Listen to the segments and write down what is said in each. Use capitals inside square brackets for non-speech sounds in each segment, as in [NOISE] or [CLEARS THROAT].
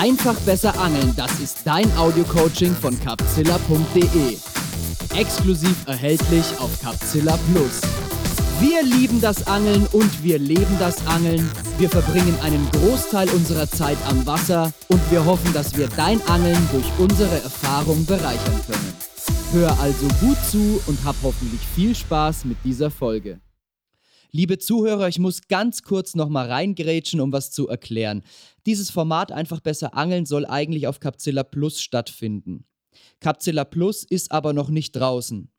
Einfach besser angeln, das ist dein Audio-Coaching von capzilla.de. Exklusiv erhältlich auf Capzilla Plus. Wir lieben das Angeln und wir leben das Angeln. Wir verbringen einen Großteil unserer Zeit am Wasser und wir hoffen, dass wir dein Angeln durch unsere Erfahrung bereichern können. Hör also gut zu und hab hoffentlich viel Spaß mit dieser Folge. Liebe Zuhörer, ich muss ganz kurz nochmal reingrätschen, um was zu erklären. Dieses Format einfach besser angeln soll eigentlich auf Capzilla Plus stattfinden. Capzilla Plus ist aber noch nicht draußen.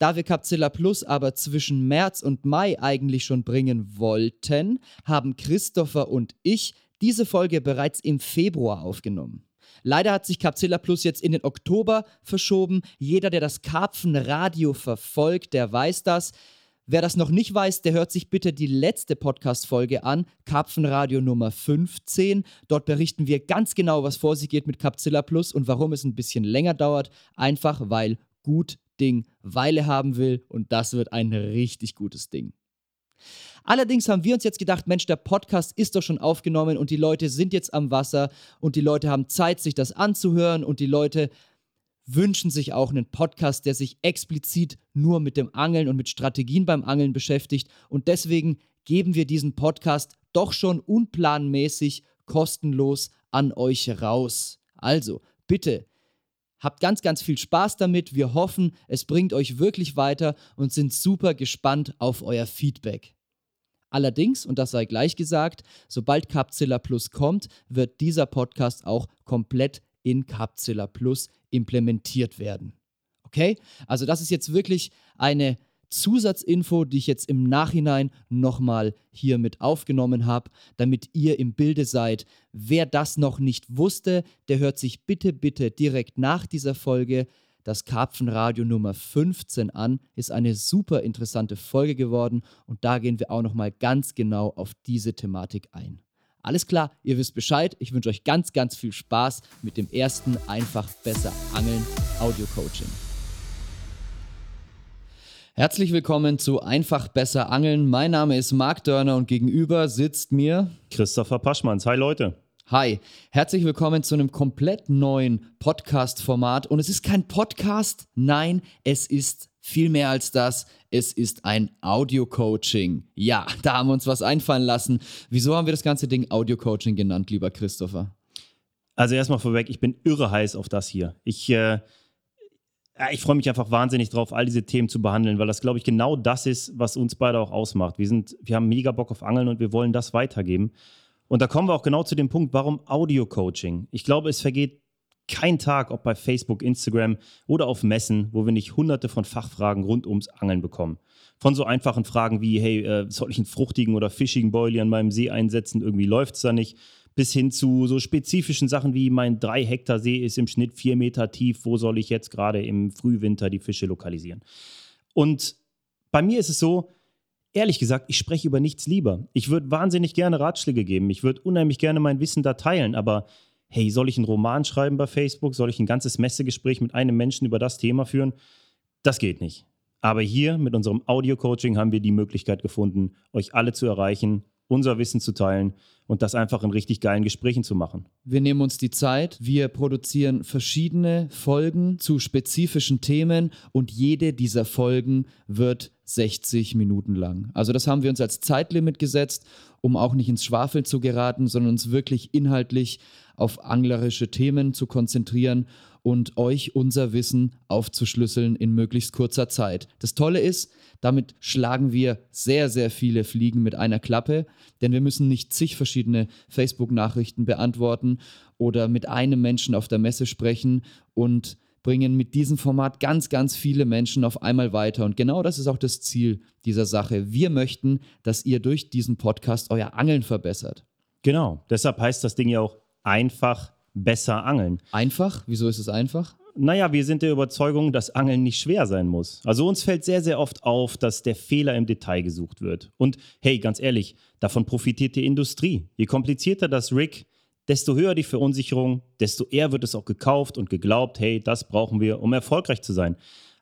Da wir Capzilla Plus aber zwischen März und Mai eigentlich schon bringen wollten, haben Christopher und ich diese Folge bereits im Februar aufgenommen. Leider hat sich Capzilla Plus jetzt in den Oktober verschoben. Jeder, der das Karpfenradio verfolgt, der weiß das. Wer das noch nicht weiß, der hört sich bitte die letzte Podcast-Folge an, Karpfenradio Nummer 15. Dort berichten wir ganz genau, was vor sich geht mit Capzilla Plus und warum es ein bisschen länger dauert. Einfach weil gut Ding Weile haben will und das wird ein richtig gutes Ding. Allerdings haben wir uns jetzt gedacht, Mensch, der Podcast ist doch schon aufgenommen und die Leute sind jetzt am Wasser und die Leute haben Zeit, sich das anzuhören und die Leute wünschen sich auch einen Podcast, der sich explizit nur mit dem Angeln und mit Strategien beim Angeln beschäftigt. Und deswegen geben wir diesen Podcast doch schon unplanmäßig kostenlos an euch raus. Also, bitte, habt ganz, ganz viel Spaß damit. Wir hoffen, es bringt euch wirklich weiter und sind super gespannt auf euer Feedback. Allerdings, und das sei gleich gesagt, sobald Capzilla Plus kommt, wird dieser Podcast auch komplett in Capzilla Plus implementiert werden. Okay? Also das ist jetzt wirklich eine Zusatzinfo, die ich jetzt im Nachhinein nochmal hier mit aufgenommen habe, damit ihr im Bilde seid. Wer das noch nicht wusste, der hört sich bitte, bitte direkt nach dieser Folge das Karpfenradio Nummer 15 an. Ist eine super interessante Folge geworden und da gehen wir auch nochmal ganz genau auf diese Thematik ein. Alles klar, ihr wisst Bescheid. Ich wünsche euch ganz, ganz viel Spaß mit dem ersten Einfach besser Angeln Audio Coaching. Herzlich willkommen zu Einfach besser Angeln. Mein Name ist Marc Dörner und gegenüber sitzt mir Christopher Paschmanns. Hi Leute. Hi, herzlich willkommen zu einem komplett neuen Podcast-Format. Und es ist kein Podcast, nein, es ist viel mehr als das. Es ist ein Audio-Coaching. Ja, [LAUGHS] da haben wir uns was einfallen lassen. Wieso haben wir das ganze Ding Audio-Coaching genannt, lieber Christopher? Also erstmal vorweg, ich bin irre heiß auf das hier. Ich, äh, ich freue mich einfach wahnsinnig drauf, all diese Themen zu behandeln, weil das, glaube ich, genau das ist, was uns beide auch ausmacht. Wir, sind, wir haben mega Bock auf Angeln und wir wollen das weitergeben. Und da kommen wir auch genau zu dem Punkt, warum Audio-Coaching? Ich glaube, es vergeht kein Tag, ob bei Facebook, Instagram oder auf Messen, wo wir nicht hunderte von Fachfragen rund ums Angeln bekommen. Von so einfachen Fragen wie, hey, äh, soll ich einen fruchtigen oder fischigen Boilie an meinem See einsetzen? Irgendwie läuft es da nicht. Bis hin zu so spezifischen Sachen wie mein 3 Hektar See ist im Schnitt 4 Meter tief. Wo soll ich jetzt gerade im Frühwinter die Fische lokalisieren? Und bei mir ist es so, ehrlich gesagt, ich spreche über nichts lieber. Ich würde wahnsinnig gerne Ratschläge geben. Ich würde unheimlich gerne mein Wissen da teilen, aber hey, soll ich einen Roman schreiben bei Facebook? Soll ich ein ganzes Messegespräch mit einem Menschen über das Thema führen? Das geht nicht. Aber hier mit unserem Audio-Coaching haben wir die Möglichkeit gefunden, euch alle zu erreichen, unser Wissen zu teilen und das einfach in richtig geilen Gesprächen zu machen. Wir nehmen uns die Zeit, wir produzieren verschiedene Folgen zu spezifischen Themen und jede dieser Folgen wird 60 Minuten lang. Also das haben wir uns als Zeitlimit gesetzt, um auch nicht ins Schwafeln zu geraten, sondern uns wirklich inhaltlich auf anglerische Themen zu konzentrieren und euch unser Wissen aufzuschlüsseln in möglichst kurzer Zeit. Das Tolle ist, damit schlagen wir sehr, sehr viele Fliegen mit einer Klappe, denn wir müssen nicht zig verschiedene Facebook-Nachrichten beantworten oder mit einem Menschen auf der Messe sprechen und bringen mit diesem Format ganz, ganz viele Menschen auf einmal weiter. Und genau das ist auch das Ziel dieser Sache. Wir möchten, dass ihr durch diesen Podcast euer Angeln verbessert. Genau, deshalb heißt das Ding ja auch einfach besser angeln. Einfach? Wieso ist es einfach? Naja, wir sind der Überzeugung, dass Angeln nicht schwer sein muss. Also uns fällt sehr, sehr oft auf, dass der Fehler im Detail gesucht wird. Und hey, ganz ehrlich, davon profitiert die Industrie. Je komplizierter das Rig, desto höher die Verunsicherung, desto eher wird es auch gekauft und geglaubt, hey, das brauchen wir, um erfolgreich zu sein.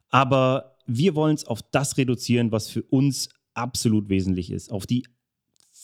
Aber wir wollen es auf das reduzieren, was für uns absolut wesentlich ist, auf die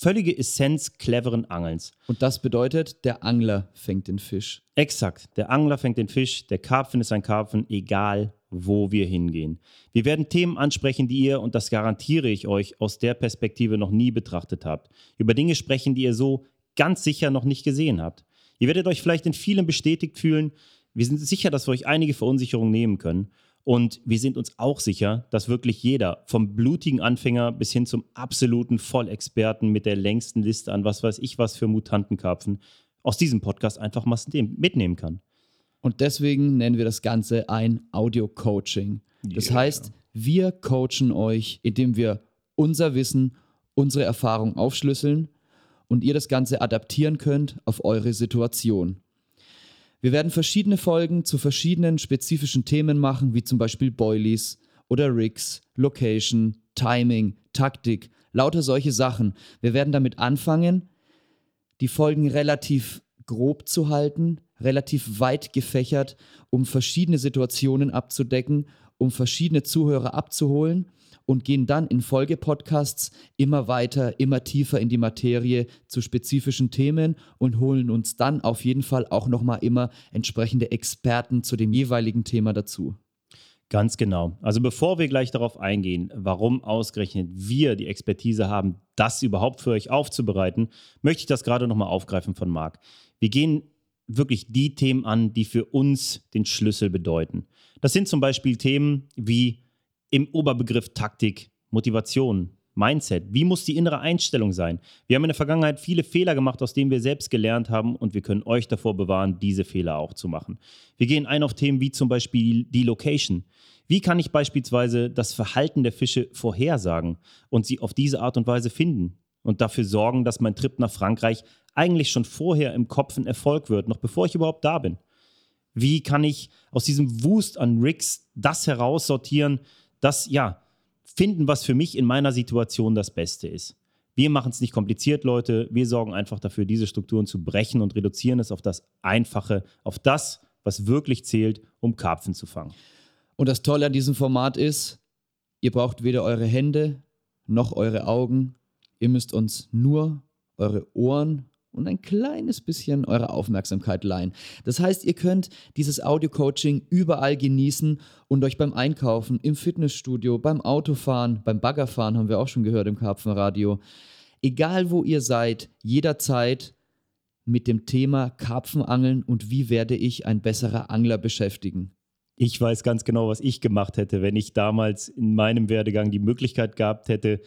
völlige Essenz cleveren Angelns. Und das bedeutet, der Angler fängt den Fisch. Exakt. Der Angler fängt den Fisch, der Karpfen ist ein Karpfen, egal wo wir hingehen. Wir werden Themen ansprechen, die ihr, und das garantiere ich euch, aus der Perspektive noch nie betrachtet habt. Über Dinge sprechen, die ihr so ganz sicher noch nicht gesehen habt. Ihr werdet euch vielleicht in vielem bestätigt fühlen. Wir sind sicher, dass wir euch einige Verunsicherungen nehmen können. Und wir sind uns auch sicher, dass wirklich jeder, vom blutigen Anfänger bis hin zum absoluten Vollexperten mit der längsten Liste an was weiß ich was für Mutantenkarpfen, aus diesem Podcast einfach mal mitnehmen kann. Und deswegen nennen wir das Ganze ein Audio-Coaching. Das yeah. heißt, wir coachen euch, indem wir unser Wissen, unsere Erfahrung aufschlüsseln und ihr das Ganze adaptieren könnt auf eure Situation. Wir werden verschiedene Folgen zu verschiedenen spezifischen Themen machen, wie zum Beispiel Boilies oder Rigs, Location, Timing, Taktik, lauter solche Sachen. Wir werden damit anfangen, die Folgen relativ grob zu halten, relativ weit gefächert, um verschiedene Situationen abzudecken, um verschiedene Zuhörer abzuholen und gehen dann in Folgepodcasts immer weiter, immer tiefer in die Materie zu spezifischen Themen und holen uns dann auf jeden Fall auch nochmal immer entsprechende Experten zu dem jeweiligen Thema dazu. Ganz genau. Also bevor wir gleich darauf eingehen, warum ausgerechnet wir die Expertise haben, das überhaupt für euch aufzubereiten, möchte ich das gerade nochmal aufgreifen von Marc. Wir gehen wirklich die Themen an, die für uns den Schlüssel bedeuten. Das sind zum Beispiel Themen wie im Oberbegriff Taktik, Motivation, Mindset. Wie muss die innere Einstellung sein? Wir haben in der Vergangenheit viele Fehler gemacht, aus denen wir selbst gelernt haben und wir können euch davor bewahren, diese Fehler auch zu machen. Wir gehen ein auf Themen wie zum Beispiel die Location. Wie kann ich beispielsweise das Verhalten der Fische vorhersagen und sie auf diese Art und Weise finden und dafür sorgen, dass mein Trip nach Frankreich eigentlich schon vorher im Kopf ein Erfolg wird, noch bevor ich überhaupt da bin? Wie kann ich aus diesem Wust an Rigs das heraussortieren, das, ja, finden, was für mich in meiner Situation das Beste ist. Wir machen es nicht kompliziert, Leute. Wir sorgen einfach dafür, diese Strukturen zu brechen und reduzieren es auf das Einfache, auf das, was wirklich zählt, um Karpfen zu fangen. Und das Tolle an diesem Format ist, ihr braucht weder eure Hände noch eure Augen. Ihr müsst uns nur eure Ohren und ein kleines bisschen eure Aufmerksamkeit leihen. Das heißt, ihr könnt dieses Audio-Coaching überall genießen und euch beim Einkaufen, im Fitnessstudio, beim Autofahren, beim Baggerfahren haben wir auch schon gehört im Karpfenradio. Egal wo ihr seid, jederzeit mit dem Thema Karpfenangeln und wie werde ich ein besserer Angler beschäftigen. Ich weiß ganz genau, was ich gemacht hätte, wenn ich damals in meinem Werdegang die Möglichkeit gehabt hätte,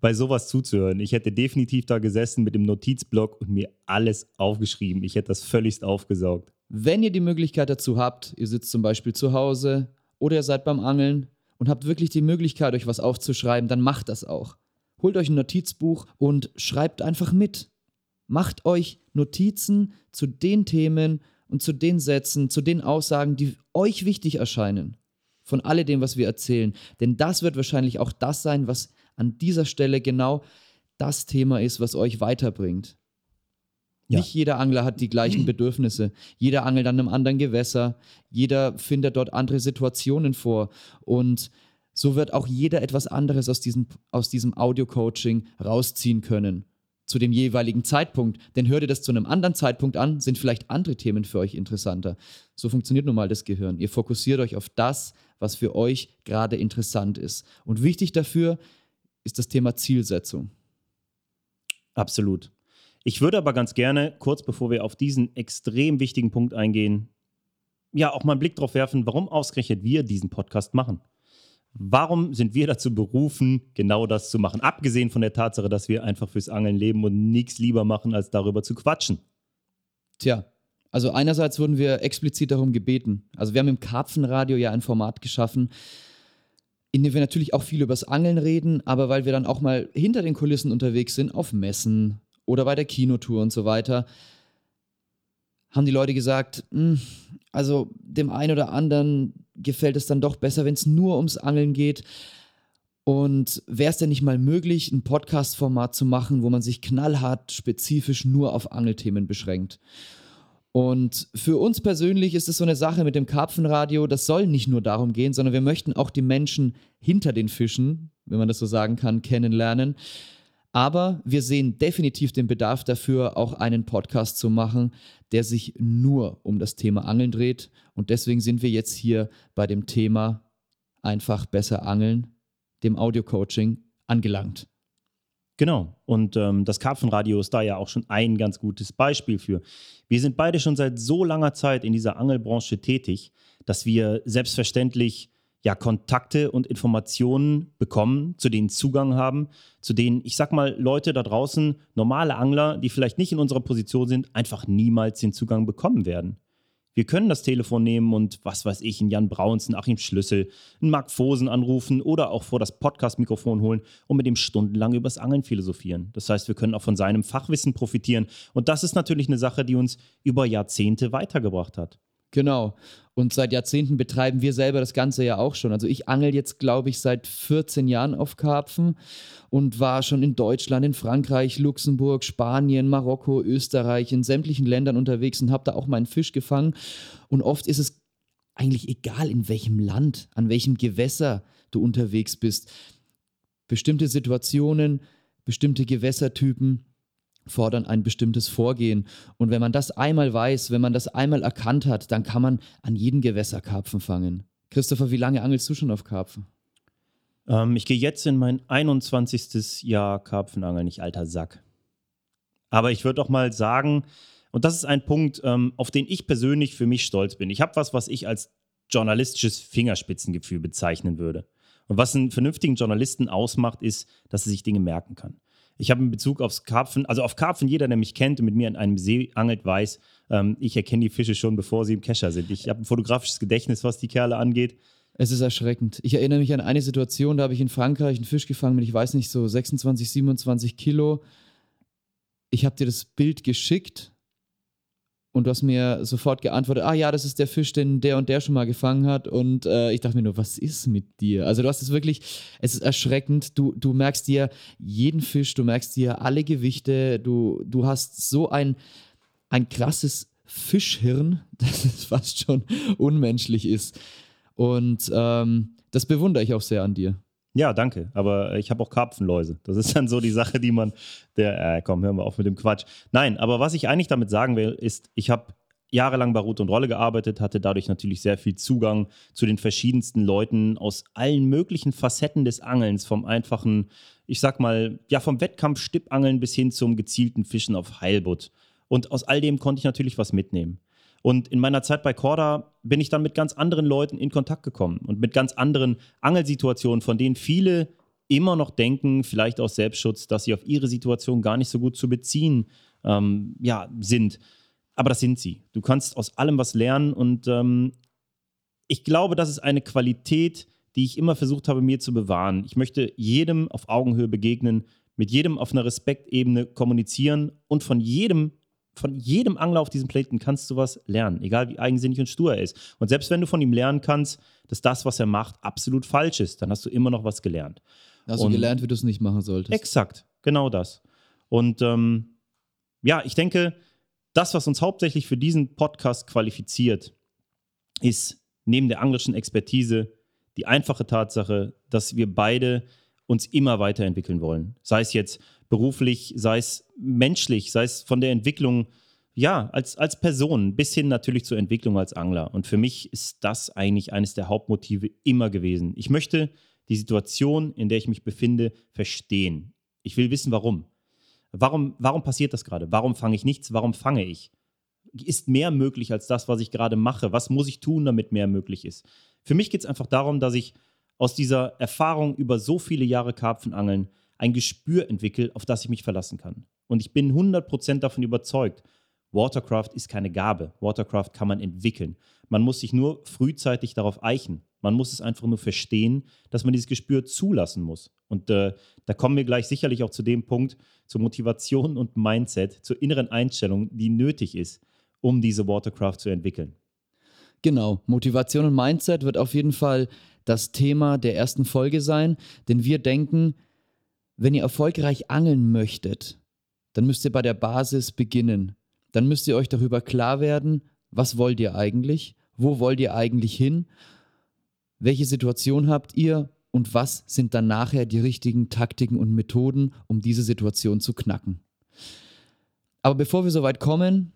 bei sowas zuzuhören. Ich hätte definitiv da gesessen mit dem Notizblock und mir alles aufgeschrieben. Ich hätte das völligst aufgesaugt. Wenn ihr die Möglichkeit dazu habt, ihr sitzt zum Beispiel zu Hause oder ihr seid beim Angeln und habt wirklich die Möglichkeit, euch was aufzuschreiben, dann macht das auch. Holt euch ein Notizbuch und schreibt einfach mit. Macht euch Notizen zu den Themen und zu den Sätzen, zu den Aussagen, die euch wichtig erscheinen. Von alledem, was wir erzählen. Denn das wird wahrscheinlich auch das sein, was an dieser Stelle genau das Thema ist, was euch weiterbringt. Ja. Nicht jeder Angler hat die gleichen [CLEARS THROAT] Bedürfnisse. Jeder angelt an einem anderen Gewässer. Jeder findet dort andere Situationen vor. Und so wird auch jeder etwas anderes aus diesem, aus diesem Audio-Coaching rausziehen können. Zu dem jeweiligen Zeitpunkt. Denn hört ihr das zu einem anderen Zeitpunkt an, sind vielleicht andere Themen für euch interessanter. So funktioniert nun mal das Gehirn. Ihr fokussiert euch auf das, was für euch gerade interessant ist. Und wichtig dafür ist das Thema Zielsetzung. Absolut. Ich würde aber ganz gerne, kurz bevor wir auf diesen extrem wichtigen Punkt eingehen, ja auch mal einen Blick darauf werfen, warum ausgerechnet wir diesen Podcast machen. Warum sind wir dazu berufen, genau das zu machen? Abgesehen von der Tatsache, dass wir einfach fürs Angeln leben und nichts lieber machen, als darüber zu quatschen. Tja, also einerseits wurden wir explizit darum gebeten. Also wir haben im Karpfenradio ja ein Format geschaffen, in dem wir natürlich auch viel übers Angeln reden, aber weil wir dann auch mal hinter den Kulissen unterwegs sind, auf Messen oder bei der Kinotour und so weiter, haben die Leute gesagt, hm, also dem einen oder anderen gefällt es dann doch besser, wenn es nur ums Angeln geht. Und wäre es denn nicht mal möglich, ein Podcast-Format zu machen, wo man sich knallhart spezifisch nur auf Angelthemen beschränkt? Und für uns persönlich ist es so eine Sache mit dem Karpfenradio, das soll nicht nur darum gehen, sondern wir möchten auch die Menschen hinter den Fischen, wenn man das so sagen kann, kennenlernen. Aber wir sehen definitiv den Bedarf dafür, auch einen Podcast zu machen, der sich nur um das Thema Angeln dreht. Und deswegen sind wir jetzt hier bei dem Thema einfach besser angeln, dem Audio-Coaching, angelangt. Genau. Und ähm, das Karpfenradio ist da ja auch schon ein ganz gutes Beispiel für. Wir sind beide schon seit so langer Zeit in dieser Angelbranche tätig, dass wir selbstverständlich ja Kontakte und Informationen bekommen, zu denen Zugang haben, zu denen, ich sag mal, Leute da draußen, normale Angler, die vielleicht nicht in unserer Position sind, einfach niemals den Zugang bekommen werden. Wir können das Telefon nehmen und was weiß ich, einen Jan Brauns, einen Achim Schlüssel, einen Marc Fosen anrufen oder auch vor das Podcast-Mikrofon holen und mit dem stundenlang übers Angeln philosophieren. Das heißt, wir können auch von seinem Fachwissen profitieren. Und das ist natürlich eine Sache, die uns über Jahrzehnte weitergebracht hat. Genau. Und seit Jahrzehnten betreiben wir selber das Ganze ja auch schon. Also ich angel jetzt, glaube ich, seit 14 Jahren auf Karpfen und war schon in Deutschland, in Frankreich, Luxemburg, Spanien, Marokko, Österreich, in sämtlichen Ländern unterwegs und habe da auch meinen Fisch gefangen. Und oft ist es eigentlich egal, in welchem Land, an welchem Gewässer du unterwegs bist. Bestimmte Situationen, bestimmte Gewässertypen fordern ein bestimmtes Vorgehen. Und wenn man das einmal weiß, wenn man das einmal erkannt hat, dann kann man an jedem Gewässer Karpfen fangen. Christopher, wie lange angelst du schon auf Karpfen? Ähm, ich gehe jetzt in mein 21. Jahr Karpfenangeln, nicht alter Sack. Aber ich würde auch mal sagen, und das ist ein Punkt, ähm, auf den ich persönlich für mich stolz bin. Ich habe was, was ich als journalistisches Fingerspitzengefühl bezeichnen würde. Und was einen vernünftigen Journalisten ausmacht, ist, dass er sich Dinge merken kann. Ich habe in Bezug aufs Karpfen, also auf Karpfen, jeder, der mich kennt und mit mir in einem See angelt, weiß, ähm, ich erkenne die Fische schon, bevor sie im Kescher sind. Ich habe ein fotografisches Gedächtnis, was die Kerle angeht. Es ist erschreckend. Ich erinnere mich an eine Situation, da habe ich in Frankreich einen Fisch gefangen mit, ich weiß nicht, so 26, 27 Kilo. Ich habe dir das Bild geschickt und du hast mir sofort geantwortet, ah ja, das ist der Fisch, den der und der schon mal gefangen hat. Und äh, ich dachte mir nur, was ist mit dir? Also du hast es wirklich, es ist erschreckend. Du, du merkst dir jeden Fisch, du merkst dir alle Gewichte, du, du hast so ein, ein krasses Fischhirn, [LAUGHS] dass es fast schon unmenschlich ist. Und ähm, das bewundere ich auch sehr an dir. Ja, danke. Aber ich habe auch Karpfenläuse. Das ist dann so die Sache, die man, der, äh, komm, hören wir auf mit dem Quatsch. Nein, aber was ich eigentlich damit sagen will, ist, ich habe jahrelang bei Rot und Rolle gearbeitet, hatte dadurch natürlich sehr viel Zugang zu den verschiedensten Leuten aus allen möglichen Facetten des Angelns, vom einfachen, ich sag mal, ja, vom Wettkampf-Stippangeln bis hin zum gezielten Fischen auf Heilbutt. Und aus all dem konnte ich natürlich was mitnehmen. Und in meiner Zeit bei Corda bin ich dann mit ganz anderen Leuten in Kontakt gekommen und mit ganz anderen Angelsituationen, von denen viele immer noch denken, vielleicht aus Selbstschutz, dass sie auf ihre Situation gar nicht so gut zu beziehen ähm, ja, sind. Aber das sind sie. Du kannst aus allem was lernen und ähm, ich glaube, das ist eine Qualität, die ich immer versucht habe, mir zu bewahren. Ich möchte jedem auf Augenhöhe begegnen, mit jedem auf einer Respektebene kommunizieren und von jedem von jedem Angler auf diesem Planeten kannst du was lernen, egal wie eigensinnig und stur er ist. Und selbst wenn du von ihm lernen kannst, dass das, was er macht, absolut falsch ist, dann hast du immer noch was gelernt. Hast und gelernt, wie du es nicht machen solltest. Exakt, genau das. Und ähm, ja, ich denke, das, was uns hauptsächlich für diesen Podcast qualifiziert, ist neben der anglischen Expertise die einfache Tatsache, dass wir beide uns immer weiterentwickeln wollen. Sei es jetzt beruflich, sei es menschlich, sei es von der Entwicklung, ja, als, als Person bis hin natürlich zur Entwicklung als Angler. Und für mich ist das eigentlich eines der Hauptmotive immer gewesen. Ich möchte die Situation, in der ich mich befinde, verstehen. Ich will wissen, warum. Warum, warum passiert das gerade? Warum fange ich nichts? Warum fange ich? Ist mehr möglich als das, was ich gerade mache? Was muss ich tun, damit mehr möglich ist? Für mich geht es einfach darum, dass ich aus dieser Erfahrung über so viele Jahre Karpfenangeln ein Gespür entwickle, auf das ich mich verlassen kann. Und ich bin 100% davon überzeugt, Watercraft ist keine Gabe. Watercraft kann man entwickeln. Man muss sich nur frühzeitig darauf eichen. Man muss es einfach nur verstehen, dass man dieses Gespür zulassen muss. Und äh, da kommen wir gleich sicherlich auch zu dem Punkt, zur Motivation und Mindset, zur inneren Einstellung, die nötig ist, um diese Watercraft zu entwickeln. Genau, Motivation und Mindset wird auf jeden Fall das Thema der ersten Folge sein, denn wir denken, wenn ihr erfolgreich angeln möchtet, dann müsst ihr bei der Basis beginnen. Dann müsst ihr euch darüber klar werden, was wollt ihr eigentlich? Wo wollt ihr eigentlich hin? Welche Situation habt ihr? und was sind dann nachher die richtigen Taktiken und Methoden, um diese Situation zu knacken. Aber bevor wir so weit kommen,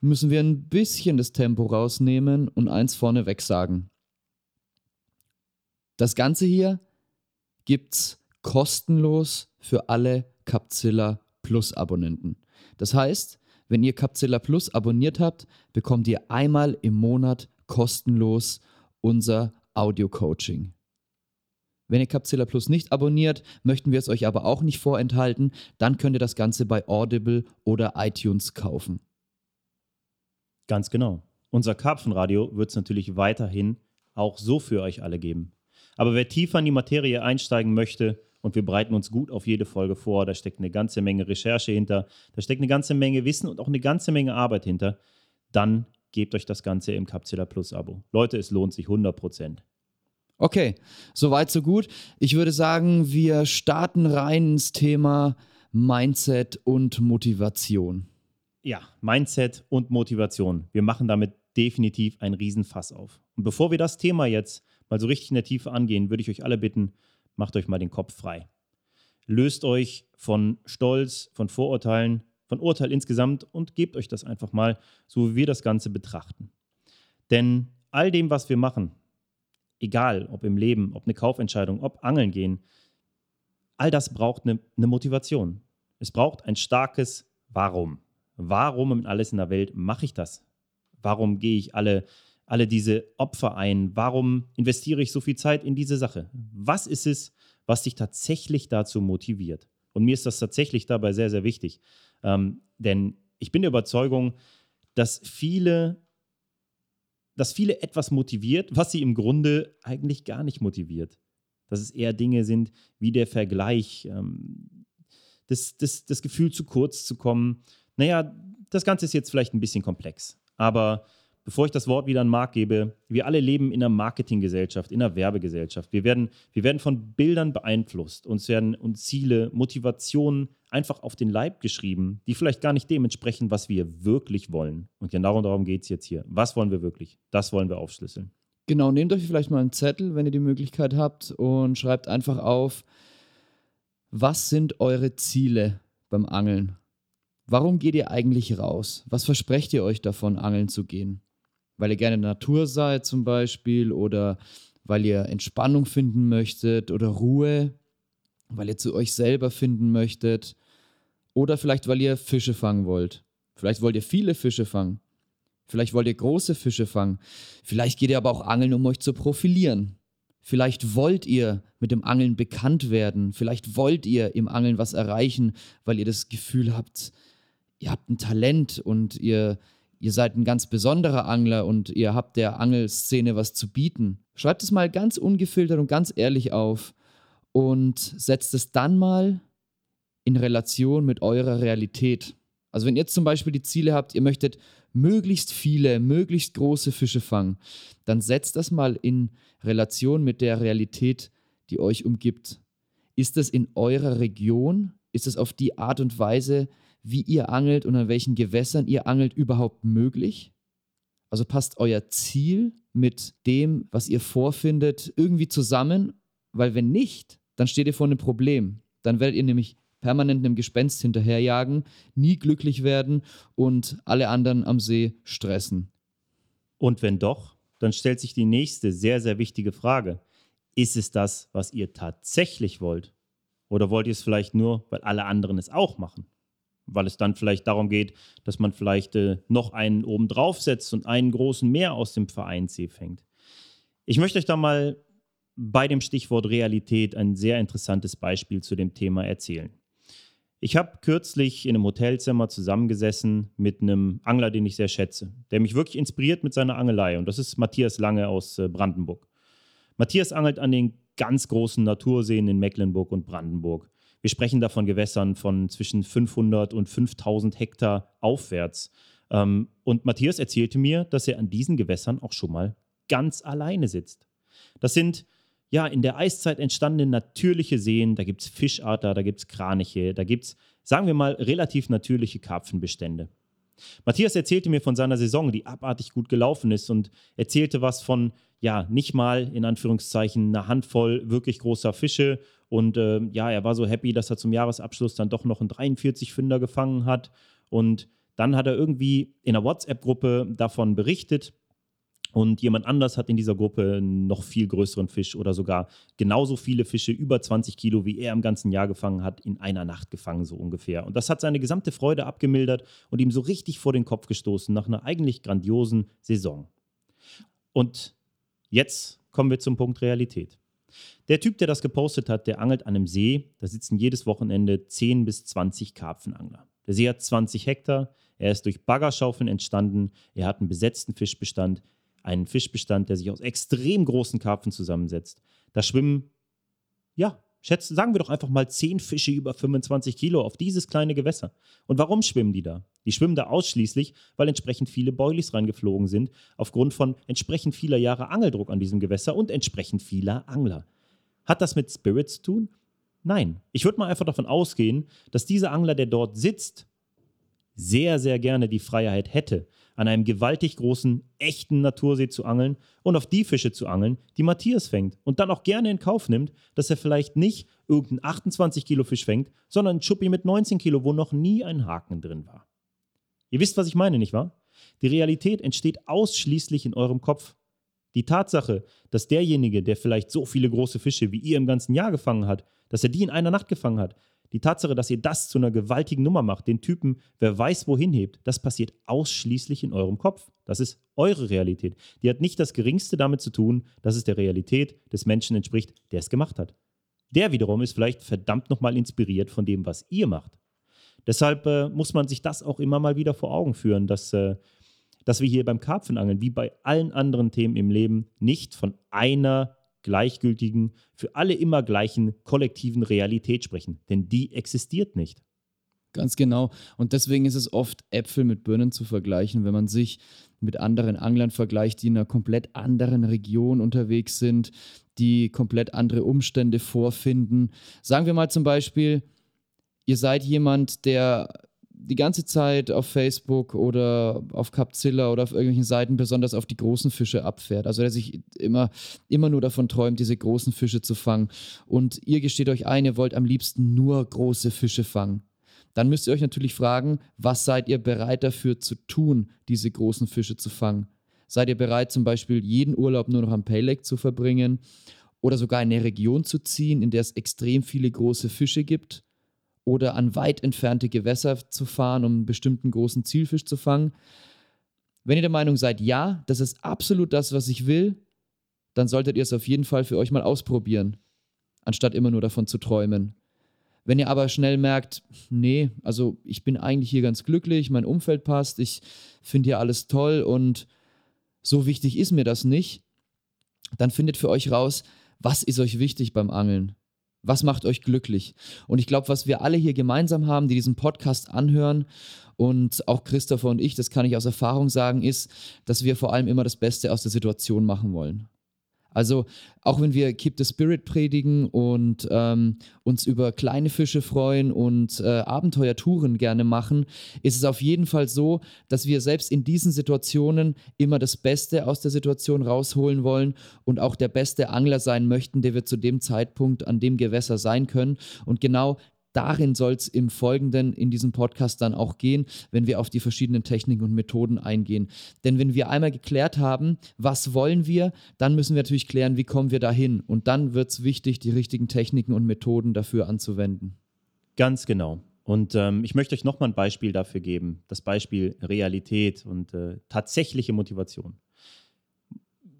müssen wir ein bisschen das Tempo rausnehmen und eins vorneweg sagen. Das Ganze hier gibt's kostenlos für alle Capzilla Plus Abonnenten. Das heißt, wenn ihr Capzilla Plus abonniert habt, bekommt ihr einmal im Monat kostenlos unser Audio-Coaching. Wenn ihr Capzilla Plus nicht abonniert, möchten wir es euch aber auch nicht vorenthalten, dann könnt ihr das Ganze bei Audible oder iTunes kaufen. Ganz genau. Unser Karpfenradio wird es natürlich weiterhin auch so für euch alle geben. Aber wer tiefer in die Materie einsteigen möchte, und wir bereiten uns gut auf jede Folge vor, da steckt eine ganze Menge Recherche hinter, da steckt eine ganze Menge Wissen und auch eine ganze Menge Arbeit hinter, dann gebt euch das Ganze im Capzilla Plus Abo. Leute, es lohnt sich 100 Prozent. Okay, soweit, so gut. Ich würde sagen, wir starten rein ins Thema Mindset und Motivation. Ja, Mindset und Motivation. Wir machen damit definitiv ein Riesenfass auf. Und bevor wir das Thema jetzt mal so richtig in der Tiefe angehen, würde ich euch alle bitten, macht euch mal den Kopf frei. Löst euch von Stolz, von Vorurteilen, von Urteil insgesamt und gebt euch das einfach mal, so wie wir das Ganze betrachten. Denn all dem, was wir machen, egal ob im Leben, ob eine Kaufentscheidung, ob Angeln gehen, all das braucht eine, eine Motivation. Es braucht ein starkes Warum. Warum und alles in der Welt mache ich das? Warum gehe ich alle alle diese Opfer ein? Warum investiere ich so viel Zeit in diese Sache? Was ist es, was dich tatsächlich dazu motiviert? Und mir ist das tatsächlich dabei sehr, sehr wichtig. Ähm, denn ich bin der Überzeugung, dass viele, dass viele etwas motiviert, was sie im Grunde eigentlich gar nicht motiviert. Dass es eher Dinge sind wie der Vergleich, ähm, das, das, das Gefühl, zu kurz zu kommen. Naja, das Ganze ist jetzt vielleicht ein bisschen komplex. Aber bevor ich das Wort wieder an Marc gebe, wir alle leben in einer Marketinggesellschaft, in einer Werbegesellschaft. Wir werden, wir werden von Bildern beeinflusst. Uns werden uns Ziele, Motivationen einfach auf den Leib geschrieben, die vielleicht gar nicht dem entsprechen, was wir wirklich wollen. Und genau darum geht es jetzt hier. Was wollen wir wirklich? Das wollen wir aufschlüsseln. Genau, nehmt euch vielleicht mal einen Zettel, wenn ihr die Möglichkeit habt, und schreibt einfach auf, was sind eure Ziele beim Angeln? Warum geht ihr eigentlich raus? Was versprecht ihr euch davon, angeln zu gehen? Weil ihr gerne in der Natur seid zum Beispiel oder weil ihr Entspannung finden möchtet oder Ruhe, weil ihr zu euch selber finden möchtet oder vielleicht weil ihr Fische fangen wollt. Vielleicht wollt ihr viele Fische fangen. Vielleicht wollt ihr große Fische fangen. Vielleicht geht ihr aber auch angeln, um euch zu profilieren. Vielleicht wollt ihr mit dem Angeln bekannt werden. Vielleicht wollt ihr im Angeln was erreichen, weil ihr das Gefühl habt, ihr habt ein Talent und ihr, ihr seid ein ganz besonderer Angler und ihr habt der Angelszene was zu bieten. Schreibt es mal ganz ungefiltert und ganz ehrlich auf und setzt es dann mal in Relation mit eurer Realität. Also wenn ihr zum Beispiel die Ziele habt, ihr möchtet möglichst viele, möglichst große Fische fangen, dann setzt das mal in Relation mit der Realität, die euch umgibt. Ist das in eurer Region? Ist es auf die Art und Weise, wie ihr angelt und an welchen Gewässern ihr angelt, überhaupt möglich? Also passt euer Ziel mit dem, was ihr vorfindet, irgendwie zusammen? Weil wenn nicht, dann steht ihr vor einem Problem. Dann werdet ihr nämlich permanent einem Gespenst hinterherjagen, nie glücklich werden und alle anderen am See stressen. Und wenn doch, dann stellt sich die nächste sehr, sehr wichtige Frage. Ist es das, was ihr tatsächlich wollt? Oder wollt ihr es vielleicht nur, weil alle anderen es auch machen? Weil es dann vielleicht darum geht, dass man vielleicht äh, noch einen oben drauf setzt und einen großen mehr aus dem Vereinsee fängt. Ich möchte euch da mal bei dem Stichwort Realität ein sehr interessantes Beispiel zu dem Thema erzählen. Ich habe kürzlich in einem Hotelzimmer zusammengesessen mit einem Angler, den ich sehr schätze, der mich wirklich inspiriert mit seiner Angelei. Und das ist Matthias Lange aus äh, Brandenburg. Matthias angelt an den ganz großen Naturseen in Mecklenburg und Brandenburg. Wir sprechen da von Gewässern von zwischen 500 und 5000 Hektar aufwärts. Ähm, und Matthias erzählte mir, dass er an diesen Gewässern auch schon mal ganz alleine sitzt. Das sind ja in der Eiszeit entstandene natürliche Seen. Da gibt es Fischarter, da gibt es Kraniche, da gibt es, sagen wir mal, relativ natürliche Karpfenbestände. Matthias erzählte mir von seiner Saison, die abartig gut gelaufen ist und erzählte was von ja, nicht mal in Anführungszeichen eine Handvoll wirklich großer Fische. Und äh, ja, er war so happy, dass er zum Jahresabschluss dann doch noch einen 43-Fünder gefangen hat. Und dann hat er irgendwie in einer WhatsApp-Gruppe davon berichtet. Und jemand anders hat in dieser Gruppe noch viel größeren Fisch oder sogar genauso viele Fische, über 20 Kilo, wie er im ganzen Jahr gefangen hat, in einer Nacht gefangen, so ungefähr. Und das hat seine gesamte Freude abgemildert und ihm so richtig vor den Kopf gestoßen nach einer eigentlich grandiosen Saison. Und jetzt kommen wir zum Punkt Realität. Der Typ, der das gepostet hat, der angelt an einem See. Da sitzen jedes Wochenende 10 bis 20 Karpfenangler. Der See hat 20 Hektar. Er ist durch Baggerschaufeln entstanden. Er hat einen besetzten Fischbestand einen Fischbestand, der sich aus extrem großen Karpfen zusammensetzt. Da schwimmen, ja, schätze, sagen wir doch einfach mal zehn Fische über 25 Kilo auf dieses kleine Gewässer. Und warum schwimmen die da? Die schwimmen da ausschließlich, weil entsprechend viele Boilies reingeflogen sind, aufgrund von entsprechend vieler Jahre Angeldruck an diesem Gewässer und entsprechend vieler Angler. Hat das mit Spirit zu tun? Nein. Ich würde mal einfach davon ausgehen, dass dieser Angler, der dort sitzt, sehr, sehr gerne die Freiheit hätte, an einem gewaltig großen, echten Natursee zu angeln und auf die Fische zu angeln, die Matthias fängt und dann auch gerne in Kauf nimmt, dass er vielleicht nicht irgendeinen 28 Kilo Fisch fängt, sondern einen Chuppi mit 19 Kilo, wo noch nie ein Haken drin war. Ihr wisst, was ich meine, nicht wahr? Die Realität entsteht ausschließlich in eurem Kopf. Die Tatsache, dass derjenige, der vielleicht so viele große Fische wie ihr im ganzen Jahr gefangen hat, dass er die in einer Nacht gefangen hat, die Tatsache, dass ihr das zu einer gewaltigen Nummer macht, den Typen, wer weiß wohin hebt, das passiert ausschließlich in eurem Kopf. Das ist eure Realität. Die hat nicht das Geringste damit zu tun, dass es der Realität des Menschen entspricht, der es gemacht hat. Der wiederum ist vielleicht verdammt nochmal inspiriert von dem, was ihr macht. Deshalb äh, muss man sich das auch immer mal wieder vor Augen führen, dass, äh, dass wir hier beim Karpfenangeln, wie bei allen anderen Themen im Leben, nicht von einer gleichgültigen, für alle immer gleichen kollektiven Realität sprechen. Denn die existiert nicht. Ganz genau. Und deswegen ist es oft Äpfel mit Birnen zu vergleichen, wenn man sich mit anderen Anglern vergleicht, die in einer komplett anderen Region unterwegs sind, die komplett andere Umstände vorfinden. Sagen wir mal zum Beispiel, ihr seid jemand, der die ganze Zeit auf Facebook oder auf Capzilla oder auf irgendwelchen Seiten besonders auf die großen Fische abfährt. Also der sich immer, immer nur davon träumt, diese großen Fische zu fangen. Und ihr gesteht euch ein, ihr wollt am liebsten nur große Fische fangen. Dann müsst ihr euch natürlich fragen, was seid ihr bereit dafür zu tun, diese großen Fische zu fangen? Seid ihr bereit, zum Beispiel jeden Urlaub nur noch am Pay zu verbringen oder sogar in eine Region zu ziehen, in der es extrem viele große Fische gibt? Oder an weit entfernte Gewässer zu fahren, um einen bestimmten großen Zielfisch zu fangen. Wenn ihr der Meinung seid, ja, das ist absolut das, was ich will, dann solltet ihr es auf jeden Fall für euch mal ausprobieren, anstatt immer nur davon zu träumen. Wenn ihr aber schnell merkt, nee, also ich bin eigentlich hier ganz glücklich, mein Umfeld passt, ich finde hier alles toll und so wichtig ist mir das nicht, dann findet für euch raus, was ist euch wichtig beim Angeln. Was macht euch glücklich? Und ich glaube, was wir alle hier gemeinsam haben, die diesen Podcast anhören und auch Christopher und ich, das kann ich aus Erfahrung sagen, ist, dass wir vor allem immer das Beste aus der Situation machen wollen. Also auch wenn wir Keep the Spirit predigen und ähm, uns über kleine Fische freuen und äh, Abenteuertouren gerne machen, ist es auf jeden Fall so, dass wir selbst in diesen Situationen immer das Beste aus der Situation rausholen wollen und auch der beste Angler sein möchten, der wir zu dem Zeitpunkt an dem Gewässer sein können. Und genau darin soll es im Folgenden in diesem Podcast dann auch gehen, wenn wir auf die verschiedenen Techniken und Methoden eingehen. Denn wenn wir einmal geklärt haben, was wollen wir, dann müssen wir natürlich klären, wie kommen wir dahin. Und dann wird es wichtig, die richtigen Techniken und Methoden dafür anzuwenden. Ganz genau. Und ähm, ich möchte euch nochmal ein Beispiel dafür geben. Das Beispiel Realität und äh, tatsächliche Motivation.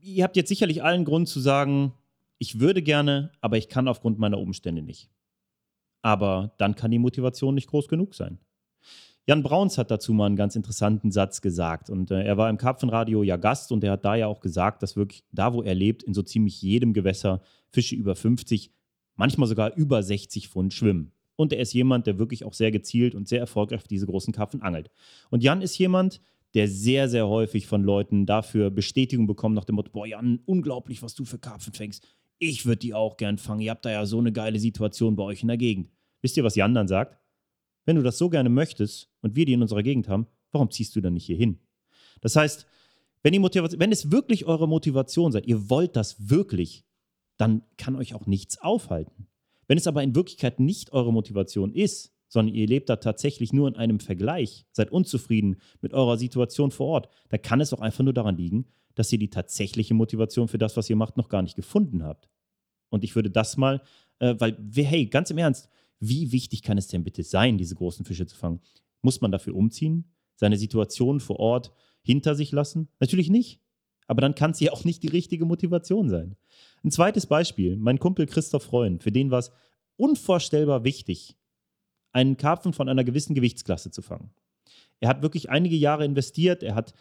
Ihr habt jetzt sicherlich allen Grund zu sagen, ich würde gerne, aber ich kann aufgrund meiner Umstände nicht. Aber dann kann die Motivation nicht groß genug sein. Jan Brauns hat dazu mal einen ganz interessanten Satz gesagt. Und äh, er war im Karpfenradio ja Gast und er hat da ja auch gesagt, dass wirklich da, wo er lebt, in so ziemlich jedem Gewässer Fische über 50, manchmal sogar über 60 Pfund schwimmen. Und er ist jemand, der wirklich auch sehr gezielt und sehr erfolgreich diese großen Karpfen angelt. Und Jan ist jemand, der sehr, sehr häufig von Leuten dafür Bestätigung bekommt, nach dem Motto: Boah, Jan, unglaublich, was du für Karpfen fängst ich würde die auch gern fangen. Ihr habt da ja so eine geile Situation bei euch in der Gegend. Wisst ihr, was Jan dann sagt? Wenn du das so gerne möchtest und wir die in unserer Gegend haben, warum ziehst du dann nicht hier hin? Das heißt, Wenn, die wenn es wirklich eure Motivation seid, ihr wollt das wirklich, dann kann euch auch nichts aufhalten. Wenn es aber in Wirklichkeit nicht eure Motivation ist, sondern ihr lebt da tatsächlich nur in einem Vergleich, seid unzufrieden mit eurer Situation vor Ort, dann kann es auch einfach nur daran liegen, dass ihr die tatsächliche Motivation für das, was ihr macht, noch gar nicht gefunden habt. Und ich würde das mal, äh, weil, hey, ganz im Ernst, wie wichtig kann es denn bitte sein, diese großen Fische zu fangen? Muss man dafür umziehen? Seine Situation vor Ort hinter sich lassen? Natürlich nicht. Aber dann kann es ja auch nicht die richtige Motivation sein. Ein zweites Beispiel, mein Kumpel Christoph Freund, für den war es unvorstellbar wichtig, einen Karpfen von einer gewissen Gewichtsklasse zu fangen. Er hat wirklich einige Jahre investiert, er hat,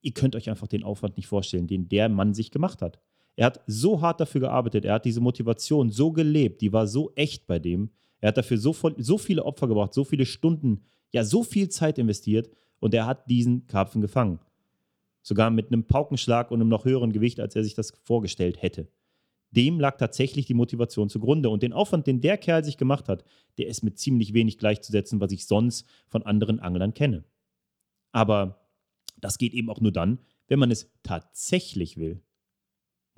ihr könnt euch einfach den Aufwand nicht vorstellen, den der Mann sich gemacht hat. Er hat so hart dafür gearbeitet, er hat diese Motivation so gelebt, die war so echt bei dem. Er hat dafür so, voll, so viele Opfer gebracht, so viele Stunden, ja, so viel Zeit investiert und er hat diesen Karpfen gefangen. Sogar mit einem Paukenschlag und einem noch höheren Gewicht, als er sich das vorgestellt hätte. Dem lag tatsächlich die Motivation zugrunde. Und den Aufwand, den der Kerl sich gemacht hat, der ist mit ziemlich wenig gleichzusetzen, was ich sonst von anderen Anglern kenne. Aber das geht eben auch nur dann, wenn man es tatsächlich will.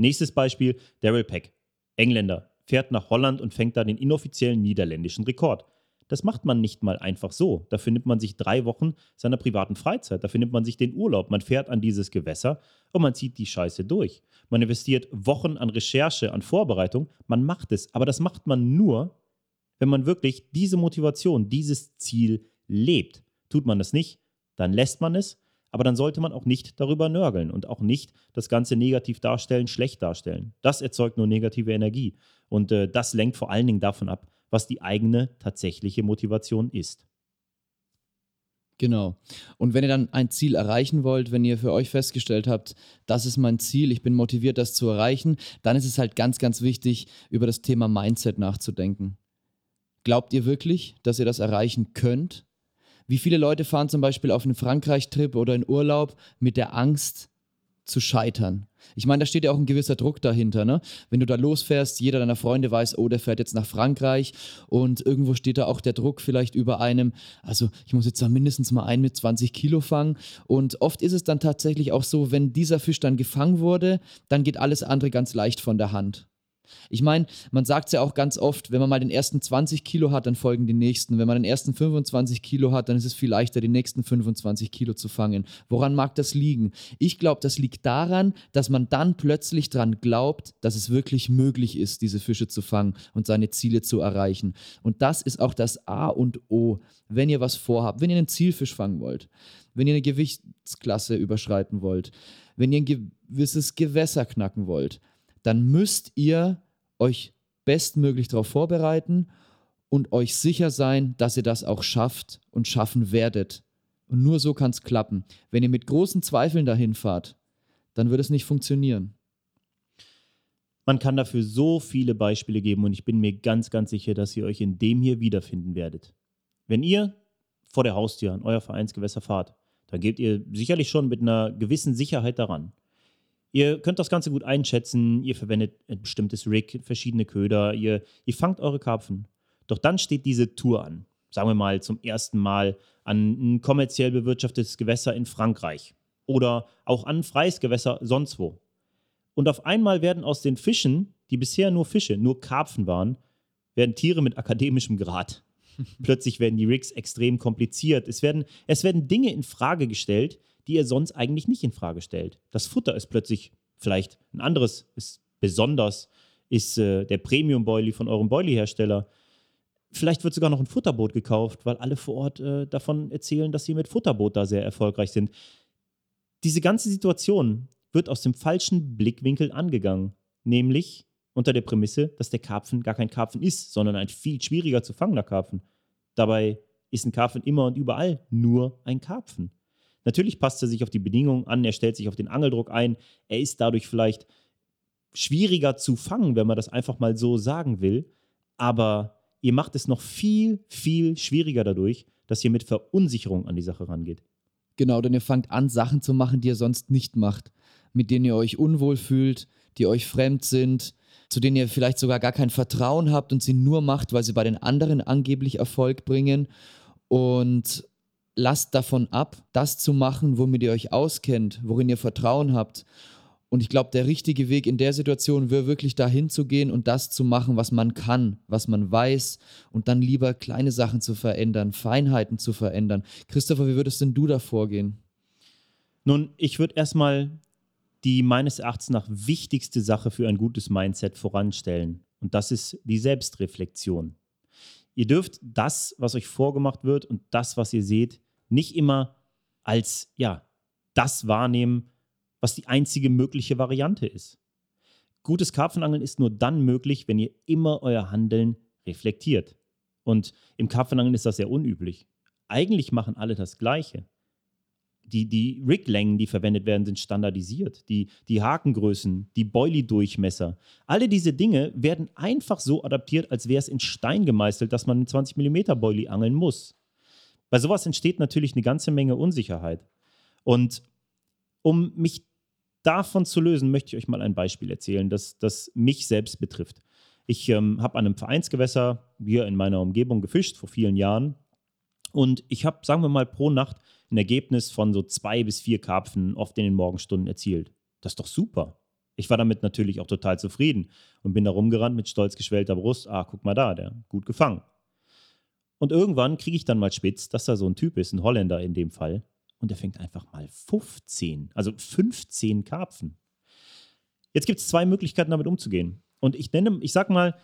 Nächstes Beispiel: Daryl Peck, Engländer, fährt nach Holland und fängt da den inoffiziellen niederländischen Rekord. Das macht man nicht mal einfach so. Dafür nimmt man sich drei Wochen seiner privaten Freizeit. Dafür nimmt man sich den Urlaub. Man fährt an dieses Gewässer und man zieht die Scheiße durch. Man investiert Wochen an Recherche, an Vorbereitung. Man macht es. Aber das macht man nur, wenn man wirklich diese Motivation, dieses Ziel lebt. Tut man das nicht, dann lässt man es. Aber dann sollte man auch nicht darüber nörgeln und auch nicht das Ganze negativ darstellen, schlecht darstellen. Das erzeugt nur negative Energie. Und äh, das lenkt vor allen Dingen davon ab, was die eigene tatsächliche Motivation ist. Genau. Und wenn ihr dann ein Ziel erreichen wollt, wenn ihr für euch festgestellt habt, das ist mein Ziel, ich bin motiviert, das zu erreichen, dann ist es halt ganz, ganz wichtig, über das Thema Mindset nachzudenken. Glaubt ihr wirklich, dass ihr das erreichen könnt? Wie viele Leute fahren zum Beispiel auf einen Frankreich-Trip oder in Urlaub mit der Angst, zu scheitern. Ich meine, da steht ja auch ein gewisser Druck dahinter, ne? Wenn du da losfährst, jeder deiner Freunde weiß, oh, der fährt jetzt nach Frankreich und irgendwo steht da auch der Druck vielleicht über einem, also ich muss jetzt da mindestens mal einen mit 20 Kilo fangen und oft ist es dann tatsächlich auch so, wenn dieser Fisch dann gefangen wurde, dann geht alles andere ganz leicht von der Hand. Ich meine, man sagt es ja auch ganz oft, wenn man mal den ersten 20 Kilo hat, dann folgen die nächsten. Wenn man den ersten 25 Kilo hat, dann ist es viel leichter, die nächsten 25 Kilo zu fangen. Woran mag das liegen? Ich glaube, das liegt daran, dass man dann plötzlich daran glaubt, dass es wirklich möglich ist, diese Fische zu fangen und seine Ziele zu erreichen. Und das ist auch das A und O, wenn ihr was vorhabt, wenn ihr einen Zielfisch fangen wollt, wenn ihr eine Gewichtsklasse überschreiten wollt, wenn ihr ein gewisses Gewässer knacken wollt dann müsst ihr euch bestmöglich darauf vorbereiten und euch sicher sein, dass ihr das auch schafft und schaffen werdet. Und nur so kann es klappen. Wenn ihr mit großen Zweifeln dahin fahrt, dann wird es nicht funktionieren. Man kann dafür so viele Beispiele geben und ich bin mir ganz, ganz sicher, dass ihr euch in dem hier wiederfinden werdet. Wenn ihr vor der Haustür an euer Vereinsgewässer fahrt, dann geht ihr sicherlich schon mit einer gewissen Sicherheit daran. Ihr könnt das Ganze gut einschätzen, ihr verwendet ein bestimmtes Rig, verschiedene Köder, ihr, ihr fangt eure Karpfen. Doch dann steht diese Tour an. Sagen wir mal zum ersten Mal an ein kommerziell bewirtschaftetes Gewässer in Frankreich oder auch an ein freies Gewässer sonst wo. Und auf einmal werden aus den Fischen, die bisher nur Fische, nur Karpfen waren, werden Tiere mit akademischem Grad. [LAUGHS] Plötzlich werden die Rigs extrem kompliziert. Es werden, es werden Dinge in Frage gestellt, die ihr sonst eigentlich nicht in Frage stellt. Das Futter ist plötzlich vielleicht ein anderes, ist besonders, ist äh, der Premium-Boilie von eurem Boilie-Hersteller. Vielleicht wird sogar noch ein Futterboot gekauft, weil alle vor Ort äh, davon erzählen, dass sie mit Futterboot da sehr erfolgreich sind. Diese ganze Situation wird aus dem falschen Blickwinkel angegangen, nämlich unter der Prämisse, dass der Karpfen gar kein Karpfen ist, sondern ein viel schwieriger zu fangender Karpfen. Dabei ist ein Karpfen immer und überall nur ein Karpfen. Natürlich passt er sich auf die Bedingungen an, er stellt sich auf den Angeldruck ein, er ist dadurch vielleicht schwieriger zu fangen, wenn man das einfach mal so sagen will, aber ihr macht es noch viel, viel schwieriger dadurch, dass ihr mit Verunsicherung an die Sache rangeht. Genau, denn ihr fangt an, Sachen zu machen, die ihr sonst nicht macht, mit denen ihr euch unwohl fühlt, die euch fremd sind, zu denen ihr vielleicht sogar gar kein Vertrauen habt und sie nur macht, weil sie bei den anderen angeblich Erfolg bringen. Und lasst davon ab, das zu machen, womit ihr euch auskennt, worin ihr Vertrauen habt. Und ich glaube, der richtige Weg in der Situation wäre wirklich dahin zu gehen und das zu machen, was man kann, was man weiß und dann lieber kleine Sachen zu verändern, Feinheiten zu verändern. Christopher, wie würdest denn du da vorgehen? Nun, ich würde erstmal die meines Erachtens nach wichtigste Sache für ein gutes Mindset voranstellen. Und das ist die Selbstreflexion. Ihr dürft das, was euch vorgemacht wird und das, was ihr seht, nicht immer als ja, das wahrnehmen, was die einzige mögliche Variante ist. Gutes Karpfenangeln ist nur dann möglich, wenn ihr immer euer Handeln reflektiert. Und im Karpfenangeln ist das sehr unüblich. Eigentlich machen alle das Gleiche. Die, die Riglängen, die verwendet werden, sind standardisiert. Die, die Hakengrößen, die Boilie-Durchmesser. Alle diese Dinge werden einfach so adaptiert, als wäre es in Stein gemeißelt, dass man einen 20 mm Boilie angeln muss. Bei sowas entsteht natürlich eine ganze Menge Unsicherheit. Und um mich davon zu lösen, möchte ich euch mal ein Beispiel erzählen, das, das mich selbst betrifft. Ich ähm, habe an einem Vereinsgewässer hier in meiner Umgebung gefischt vor vielen Jahren und ich habe, sagen wir mal, pro Nacht ein Ergebnis von so zwei bis vier Karpfen oft in den Morgenstunden erzielt. Das ist doch super. Ich war damit natürlich auch total zufrieden und bin da rumgerannt mit stolz geschwellter Brust. Ah, guck mal da, der gut gefangen. Und irgendwann kriege ich dann mal spitz, dass da so ein Typ ist, ein Holländer in dem Fall, und er fängt einfach mal 15, also 15 Karpfen. Jetzt gibt es zwei Möglichkeiten, damit umzugehen. Und ich nenne, ich sag mal,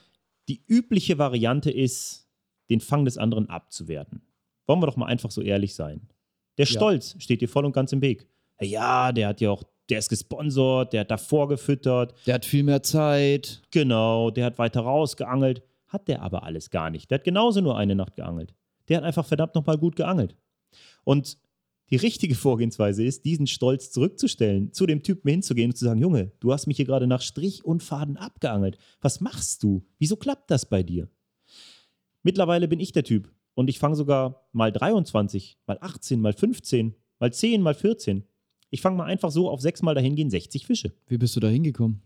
die übliche Variante ist, den Fang des anderen abzuwerten. Wollen wir doch mal einfach so ehrlich sein. Der Stolz ja. steht dir voll und ganz im Weg. Ja, der hat ja auch, der ist gesponsert, der hat davor gefüttert. Der hat viel mehr Zeit. Genau, der hat weiter rausgeangelt. Hat der aber alles gar nicht. Der hat genauso nur eine Nacht geangelt. Der hat einfach verdammt nochmal gut geangelt. Und die richtige Vorgehensweise ist, diesen Stolz zurückzustellen, zu dem Typen hinzugehen und zu sagen, Junge, du hast mich hier gerade nach Strich und Faden abgeangelt. Was machst du? Wieso klappt das bei dir? Mittlerweile bin ich der Typ und ich fange sogar mal 23, mal 18, mal 15, mal 10, mal 14. Ich fange mal einfach so auf sechs Mal dahin gehen, 60 Fische. Wie bist du da hingekommen?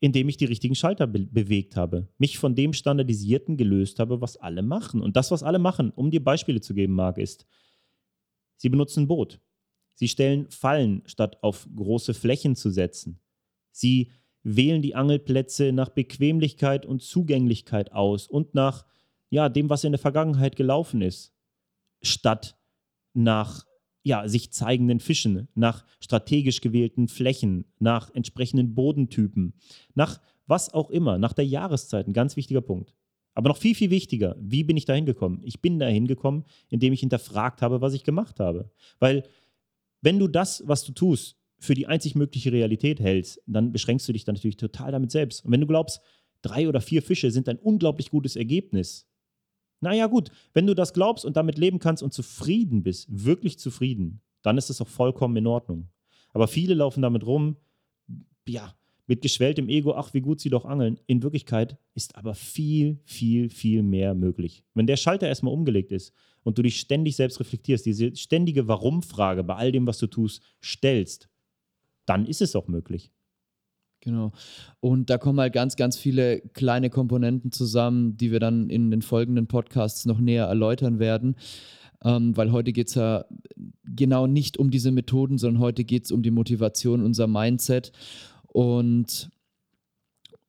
Indem ich die richtigen Schalter be bewegt habe. Mich von dem Standardisierten gelöst habe, was alle machen. Und das, was alle machen, um dir Beispiele zu geben, Marc, ist, Sie benutzen ein Boot. Sie stellen Fallen, statt auf große Flächen zu setzen. Sie wählen die Angelplätze nach Bequemlichkeit und Zugänglichkeit aus und nach ja, dem, was in der Vergangenheit gelaufen ist, statt nach ja, sich zeigenden Fischen, nach strategisch gewählten Flächen, nach entsprechenden Bodentypen, nach was auch immer, nach der Jahreszeit, ein ganz wichtiger Punkt. Aber noch viel, viel wichtiger, wie bin ich da hingekommen? Ich bin da hingekommen, indem ich hinterfragt habe, was ich gemacht habe. Weil wenn du das, was du tust, für die einzig mögliche Realität hältst, dann beschränkst du dich dann natürlich total damit selbst. Und wenn du glaubst, drei oder vier Fische sind ein unglaublich gutes Ergebnis, naja gut, wenn du das glaubst und damit leben kannst und zufrieden bist, wirklich zufrieden, dann ist das auch vollkommen in Ordnung. Aber viele laufen damit rum, ja, mit geschwelltem Ego, ach, wie gut sie doch angeln. In Wirklichkeit ist aber viel, viel, viel mehr möglich. Wenn der Schalter erstmal umgelegt ist und du dich ständig selbst reflektierst, diese ständige Warum-Frage bei all dem, was du tust, stellst, dann ist es auch möglich. Genau. Und da kommen halt ganz, ganz viele kleine Komponenten zusammen, die wir dann in den folgenden Podcasts noch näher erläutern werden. Ähm, weil heute geht es ja genau nicht um diese Methoden, sondern heute geht es um die Motivation, unser Mindset. Und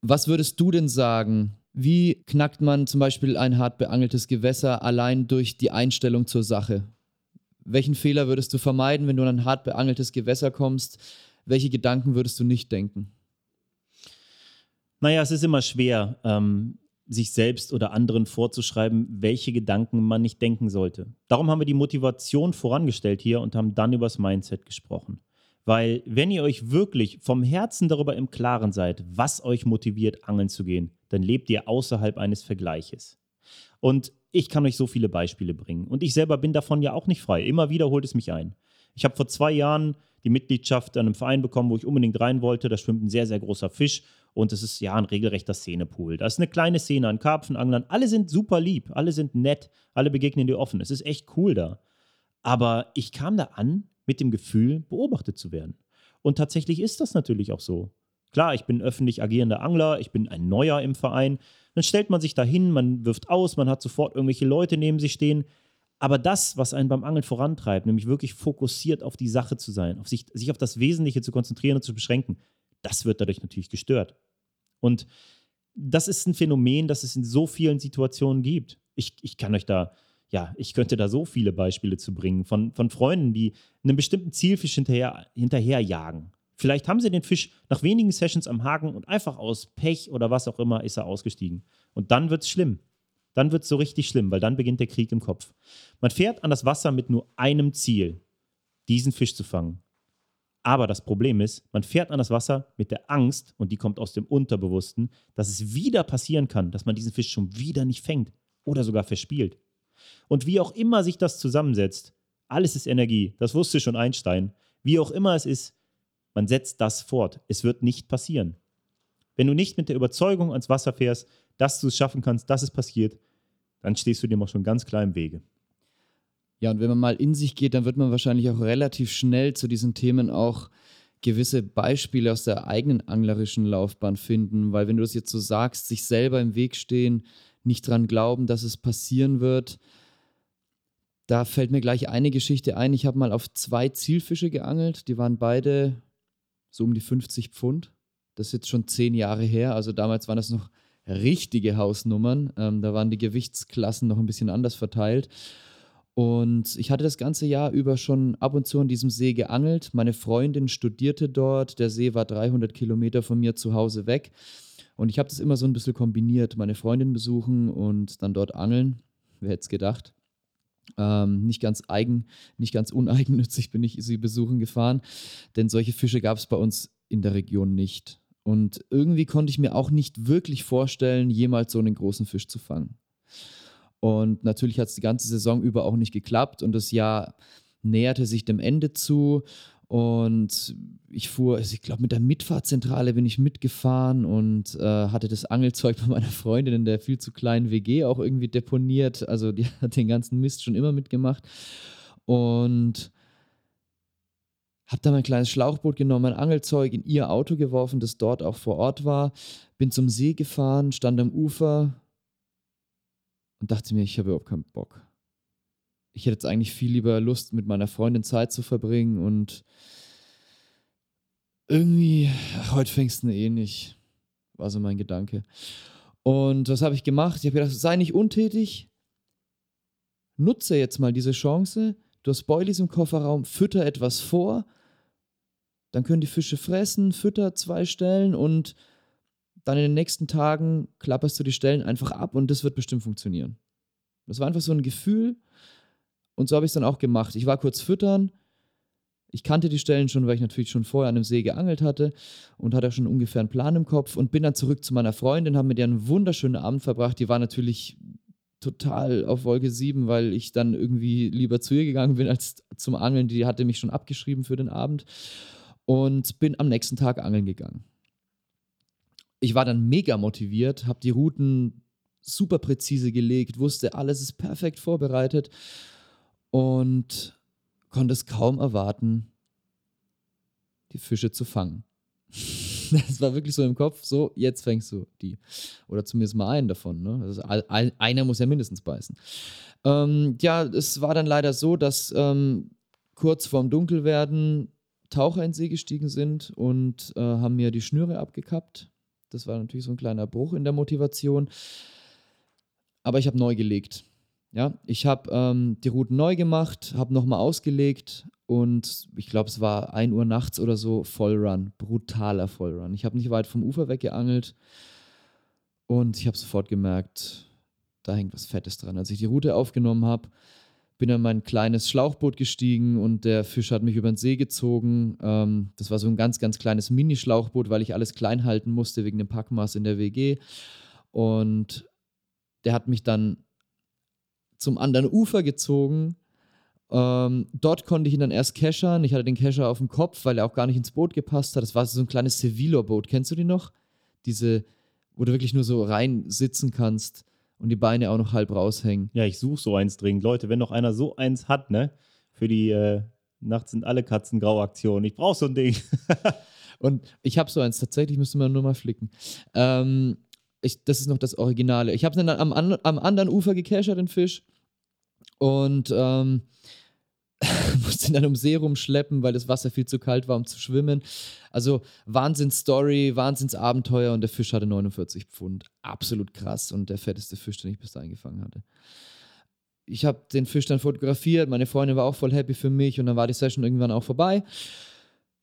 was würdest du denn sagen? Wie knackt man zum Beispiel ein hart beangeltes Gewässer allein durch die Einstellung zur Sache? Welchen Fehler würdest du vermeiden, wenn du an ein hart beangeltes Gewässer kommst? Welche Gedanken würdest du nicht denken? Naja, es ist immer schwer, ähm, sich selbst oder anderen vorzuschreiben, welche Gedanken man nicht denken sollte. Darum haben wir die Motivation vorangestellt hier und haben dann über das Mindset gesprochen. Weil wenn ihr euch wirklich vom Herzen darüber im Klaren seid, was euch motiviert, angeln zu gehen, dann lebt ihr außerhalb eines Vergleiches. Und ich kann euch so viele Beispiele bringen. Und ich selber bin davon ja auch nicht frei. Immer wieder holt es mich ein. Ich habe vor zwei Jahren die Mitgliedschaft an einem Verein bekommen, wo ich unbedingt rein wollte. Da schwimmt ein sehr, sehr großer Fisch und es ist ja ein regelrechter Szenepool. Da ist eine kleine Szene an Karpfenanglern. Alle sind super lieb, alle sind nett, alle begegnen dir offen. Es ist echt cool da. Aber ich kam da an mit dem Gefühl, beobachtet zu werden. Und tatsächlich ist das natürlich auch so. Klar, ich bin öffentlich agierender Angler, ich bin ein Neuer im Verein. Dann stellt man sich dahin, man wirft aus, man hat sofort irgendwelche Leute neben sich stehen. Aber das, was einen beim Angeln vorantreibt, nämlich wirklich fokussiert auf die Sache zu sein, auf sich, sich auf das Wesentliche zu konzentrieren und zu beschränken, das wird dadurch natürlich gestört. Und das ist ein Phänomen, das es in so vielen Situationen gibt. Ich, ich kann euch da, ja, ich könnte da so viele Beispiele zu bringen von, von Freunden, die einem bestimmten Zielfisch hinterher, hinterherjagen. Vielleicht haben sie den Fisch nach wenigen Sessions am Haken und einfach aus Pech oder was auch immer ist er ausgestiegen. Und dann wird es schlimm. Dann wird es so richtig schlimm, weil dann beginnt der Krieg im Kopf. Man fährt an das Wasser mit nur einem Ziel, diesen Fisch zu fangen. Aber das Problem ist, man fährt an das Wasser mit der Angst, und die kommt aus dem Unterbewussten, dass es wieder passieren kann, dass man diesen Fisch schon wieder nicht fängt oder sogar verspielt. Und wie auch immer sich das zusammensetzt, alles ist Energie, das wusste schon Einstein. Wie auch immer es ist, man setzt das fort. Es wird nicht passieren. Wenn du nicht mit der Überzeugung ans Wasser fährst, dass du es schaffen kannst, dass es passiert, dann stehst du dem auch schon ganz klar im Wege. Ja, und wenn man mal in sich geht, dann wird man wahrscheinlich auch relativ schnell zu diesen Themen auch gewisse Beispiele aus der eigenen anglerischen Laufbahn finden, weil wenn du das jetzt so sagst, sich selber im Weg stehen, nicht dran glauben, dass es passieren wird, da fällt mir gleich eine Geschichte ein. Ich habe mal auf zwei Zielfische geangelt, die waren beide so um die 50 Pfund. Das ist jetzt schon zehn Jahre her, also damals waren das noch richtige Hausnummern. Ähm, da waren die Gewichtsklassen noch ein bisschen anders verteilt. Und ich hatte das ganze Jahr über schon ab und zu an diesem See geangelt. Meine Freundin studierte dort. Der See war 300 Kilometer von mir zu Hause weg. Und ich habe das immer so ein bisschen kombiniert. Meine Freundin besuchen und dann dort angeln. Wer hätte es gedacht? Ähm, nicht ganz eigen, nicht ganz uneigennützig bin ich sie besuchen gefahren, denn solche Fische gab es bei uns in der Region nicht. Und irgendwie konnte ich mir auch nicht wirklich vorstellen, jemals so einen großen Fisch zu fangen. Und natürlich hat es die ganze Saison über auch nicht geklappt und das Jahr näherte sich dem Ende zu. Und ich fuhr, also ich glaube, mit der Mitfahrzentrale bin ich mitgefahren und äh, hatte das Angelzeug [LAUGHS] bei meiner Freundin in der viel zu kleinen WG auch irgendwie deponiert. Also die [LAUGHS] hat den ganzen Mist schon immer mitgemacht. Und habe dann mein kleines Schlauchboot genommen, mein Angelzeug in ihr Auto geworfen, das dort auch vor Ort war. Bin zum See gefahren, stand am Ufer, und dachte mir, ich habe überhaupt keinen Bock. Ich hätte jetzt eigentlich viel lieber Lust, mit meiner Freundin Zeit zu verbringen und irgendwie, ach, heute fängst du eh nicht. War so mein Gedanke. Und was habe ich gemacht? Ich habe gedacht, sei nicht untätig. Nutze jetzt mal diese Chance. Du hast Boilies im Kofferraum, fütter etwas vor. Dann können die Fische fressen, fütter zwei Stellen und dann in den nächsten Tagen klapperst du die Stellen einfach ab und das wird bestimmt funktionieren. Das war einfach so ein Gefühl und so habe ich es dann auch gemacht. Ich war kurz füttern. Ich kannte die Stellen schon, weil ich natürlich schon vorher an einem See geangelt hatte und hatte schon ungefähr einen Plan im Kopf und bin dann zurück zu meiner Freundin, habe mit ihr einen wunderschönen Abend verbracht. Die war natürlich total auf Wolke 7, weil ich dann irgendwie lieber zu ihr gegangen bin als zum Angeln. Die hatte mich schon abgeschrieben für den Abend und bin am nächsten Tag angeln gegangen ich war dann mega motiviert, habe die Routen super präzise gelegt, wusste, alles ist perfekt vorbereitet und konnte es kaum erwarten, die Fische zu fangen. [LAUGHS] Das war wirklich so im Kopf, so, jetzt fängst du die. Oder zumindest mal einen davon. Ne? Also einer muss ja mindestens beißen. Ähm, ja, es war dann leider so, dass ähm, kurz vorm Dunkelwerden Taucher in See gestiegen sind und äh, haben mir die Schnüre abgekappt das war natürlich so ein kleiner Bruch in der Motivation. Aber ich habe neu gelegt. Ja, ich habe ähm, die Routen neu gemacht, habe nochmal ausgelegt und ich glaube, es war 1 Uhr nachts oder so, Vollrun, brutaler Vollrun. Ich habe nicht weit vom Ufer weggeangelt und ich habe sofort gemerkt, da hängt was Fettes dran. Als ich die Route aufgenommen habe, bin in mein kleines Schlauchboot gestiegen und der Fisch hat mich über den See gezogen. Ähm, das war so ein ganz, ganz kleines Mini-Schlauchboot, weil ich alles klein halten musste wegen dem Packmaß in der WG. Und der hat mich dann zum anderen Ufer gezogen. Ähm, dort konnte ich ihn dann erst keschern. Ich hatte den Kescher auf dem Kopf, weil er auch gar nicht ins Boot gepasst hat. Das war so ein kleines Sevilo-Boot. Kennst du die noch? Diese, wo du wirklich nur so rein sitzen kannst und die Beine auch noch halb raushängen. Ja, ich suche so eins dringend. Leute, wenn noch einer so eins hat, ne, für die äh, Nachts sind alle Katzen grau Aktion. Ich brauche so ein Ding. [LAUGHS] und ich habe so eins, tatsächlich müsste man nur mal flicken. Ähm, ich, das ist noch das Originale. Ich habe dann am, am anderen Ufer gecachert, den Fisch. und ähm, [LAUGHS] musste ihn dann um See rumschleppen, weil das Wasser viel zu kalt war, um zu schwimmen. Also Wahnsinns-Story, Wahnsinns-Abenteuer und der Fisch hatte 49 Pfund. Absolut krass und der fetteste Fisch, den ich bis dahin gefangen hatte. Ich habe den Fisch dann fotografiert, meine Freundin war auch voll happy für mich und dann war die Session irgendwann auch vorbei.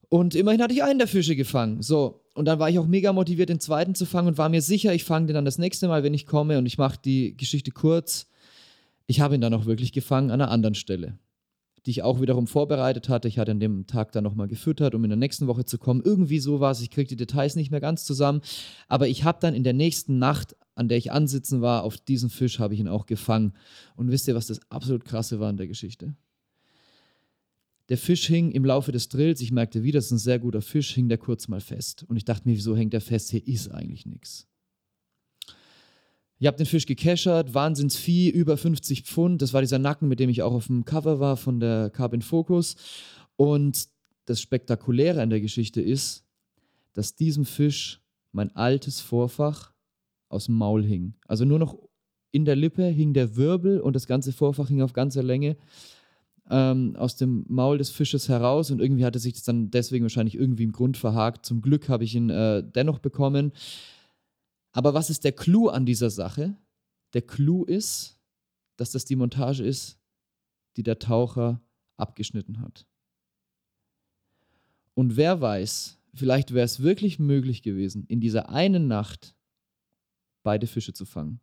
Und immerhin hatte ich einen der Fische gefangen. So, und dann war ich auch mega motiviert, den zweiten zu fangen und war mir sicher, ich fange den dann das nächste Mal, wenn ich komme und ich mache die Geschichte kurz. Ich habe ihn dann auch wirklich gefangen an einer anderen Stelle die ich auch wiederum vorbereitet hatte. Ich hatte an dem Tag dann nochmal gefüttert, um in der nächsten Woche zu kommen. Irgendwie so war es. Ich kriege die Details nicht mehr ganz zusammen. Aber ich habe dann in der nächsten Nacht, an der ich ansitzen war, auf diesen Fisch habe ich ihn auch gefangen. Und wisst ihr, was das absolut krasse war in der Geschichte? Der Fisch hing im Laufe des Drills, ich merkte wieder, das ist ein sehr guter Fisch, hing der kurz mal fest. Und ich dachte mir, wieso hängt der fest? Hier ist eigentlich nichts. Ich habe den Fisch gekeschert, Wahnsinnsvieh, über 50 Pfund. Das war dieser Nacken, mit dem ich auch auf dem Cover war von der Carbon Focus. Und das Spektakuläre an der Geschichte ist, dass diesem Fisch mein altes Vorfach aus dem Maul hing. Also nur noch in der Lippe hing der Wirbel und das ganze Vorfach hing auf ganzer Länge ähm, aus dem Maul des Fisches heraus und irgendwie hatte sich das dann deswegen wahrscheinlich irgendwie im Grund verhakt. Zum Glück habe ich ihn äh, dennoch bekommen. Aber was ist der Clou an dieser Sache? Der Clou ist, dass das die Montage ist, die der Taucher abgeschnitten hat. Und wer weiß, vielleicht wäre es wirklich möglich gewesen, in dieser einen Nacht beide Fische zu fangen.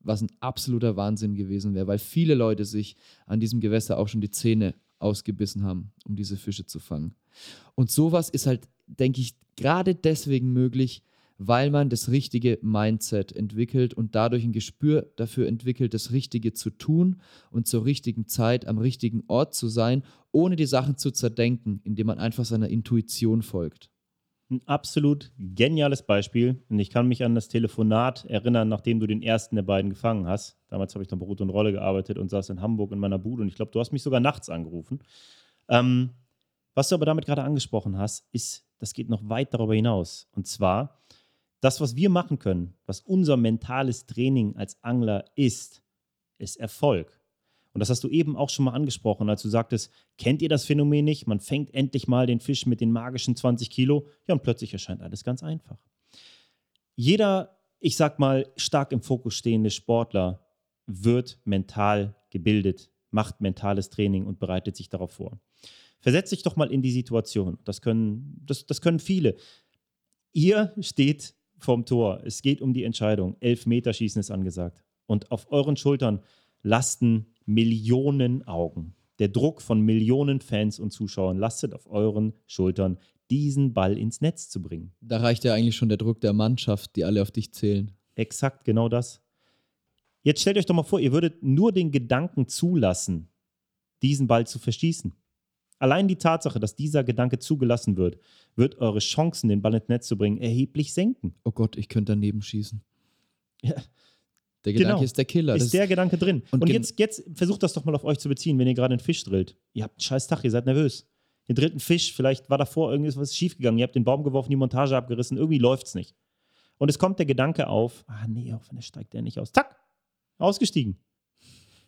Was ein absoluter Wahnsinn gewesen wäre, weil viele Leute sich an diesem Gewässer auch schon die Zähne ausgebissen haben, um diese Fische zu fangen. Und sowas ist halt, denke ich, gerade deswegen möglich, weil man das richtige Mindset entwickelt und dadurch ein Gespür dafür entwickelt, das Richtige zu tun und zur richtigen Zeit am richtigen Ort zu sein, ohne die Sachen zu zerdenken, indem man einfach seiner Intuition folgt. Ein absolut geniales Beispiel. Und ich kann mich an das Telefonat erinnern, nachdem du den ersten der beiden gefangen hast. Damals habe ich noch bei Rot und Rolle gearbeitet und saß in Hamburg in meiner Bude. Und ich glaube, du hast mich sogar nachts angerufen. Ähm, was du aber damit gerade angesprochen hast, ist, das geht noch weit darüber hinaus. Und zwar, das, was wir machen können, was unser mentales Training als Angler ist, ist Erfolg. Und das hast du eben auch schon mal angesprochen, als du sagtest, kennt ihr das Phänomen nicht? Man fängt endlich mal den Fisch mit den magischen 20 Kilo. Ja, und plötzlich erscheint alles ganz einfach. Jeder, ich sag mal, stark im Fokus stehende Sportler wird mental gebildet, macht mentales Training und bereitet sich darauf vor. Versetz dich doch mal in die Situation. Das können, das, das können viele. Ihr steht vom Tor. Es geht um die Entscheidung. Elfmeterschießen ist angesagt. Und auf euren Schultern lasten Millionen Augen. Der Druck von Millionen Fans und Zuschauern lastet auf euren Schultern, diesen Ball ins Netz zu bringen. Da reicht ja eigentlich schon der Druck der Mannschaft, die alle auf dich zählen. Exakt, genau das. Jetzt stellt euch doch mal vor, ihr würdet nur den Gedanken zulassen, diesen Ball zu verschießen. Allein die Tatsache, dass dieser Gedanke zugelassen wird, wird eure Chancen, den Ball ins Netz zu bringen, erheblich senken. Oh Gott, ich könnte daneben schießen. Ja. Der Gedanke genau. ist der Killer. Ist das der Gedanke drin. Und, und jetzt, jetzt versucht das doch mal auf euch zu beziehen, wenn ihr gerade einen Fisch drillt. Ihr habt einen scheiß Tag, ihr seid nervös. Ihr drillt einen Fisch, vielleicht war davor irgendwas schiefgegangen, ihr habt den Baum geworfen, die Montage abgerissen, irgendwie läuft es nicht. Und es kommt der Gedanke auf, ah nee, auch wenn er steigt der nicht aus. Tack, ausgestiegen.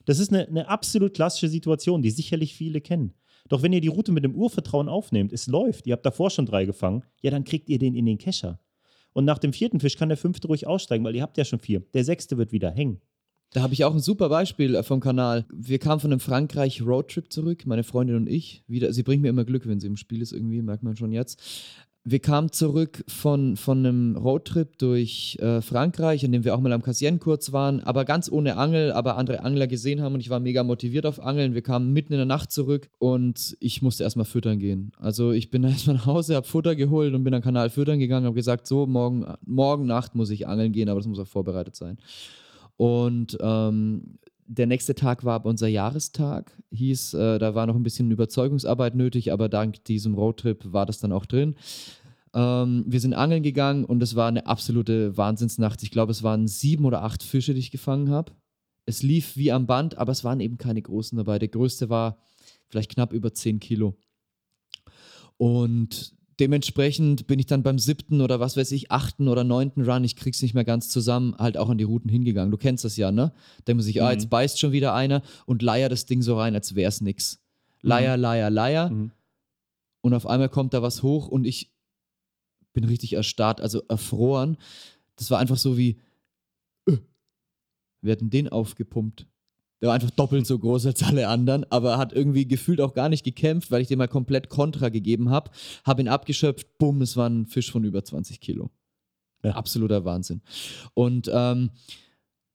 Das ist eine, eine absolut klassische Situation, die sicherlich viele kennen. Doch wenn ihr die Route mit dem Urvertrauen aufnehmt, es läuft, ihr habt davor schon drei gefangen, ja, dann kriegt ihr den in den Kescher. Und nach dem vierten Fisch kann der fünfte ruhig aussteigen, weil ihr habt ja schon vier. Der sechste wird wieder hängen. Da habe ich auch ein super Beispiel äh, vom Kanal. Wir kamen von einem Frankreich-Roadtrip zurück, meine Freundin und ich. Wieder, sie bringt mir immer Glück, wenn sie im Spiel ist, irgendwie, merkt man schon jetzt wir kamen zurück von, von einem Roadtrip durch äh, Frankreich, in dem wir auch mal am Cassien kurz waren, aber ganz ohne Angel, aber andere Angler gesehen haben und ich war mega motiviert auf Angeln. Wir kamen mitten in der Nacht zurück und ich musste erstmal füttern gehen. Also ich bin [LAUGHS] erstmal nach Hause, habe Futter geholt und bin am Kanal füttern gegangen, habe gesagt, so, morgen, morgen Nacht muss ich angeln gehen, aber das muss auch vorbereitet sein. Und ähm, der nächste Tag war unser Jahrestag, hieß, äh, da war noch ein bisschen Überzeugungsarbeit nötig, aber dank diesem Roadtrip war das dann auch drin. Ähm, wir sind angeln gegangen und es war eine absolute Wahnsinnsnacht. Ich glaube, es waren sieben oder acht Fische, die ich gefangen habe. Es lief wie am Band, aber es waren eben keine großen dabei. Der größte war vielleicht knapp über zehn Kilo. Und dementsprechend bin ich dann beim siebten oder was weiß ich, achten oder neunten Run, ich krieg's nicht mehr ganz zusammen, halt auch an die Routen hingegangen. Du kennst das ja, ne? Denkt man sich, ah, jetzt beißt schon wieder einer und leier das Ding so rein, als wär's nix. Leier, Leier, Leier. Mhm. Und auf einmal kommt da was hoch und ich bin richtig erstarrt, also erfroren. Das war einfach so wie, äh, wir hatten den aufgepumpt. Der war einfach doppelt so groß als alle anderen, aber hat irgendwie gefühlt auch gar nicht gekämpft, weil ich dem mal komplett Kontra gegeben habe. Habe ihn abgeschöpft, bumm, es war ein Fisch von über 20 Kilo. Ja. Absoluter Wahnsinn. Und, ähm,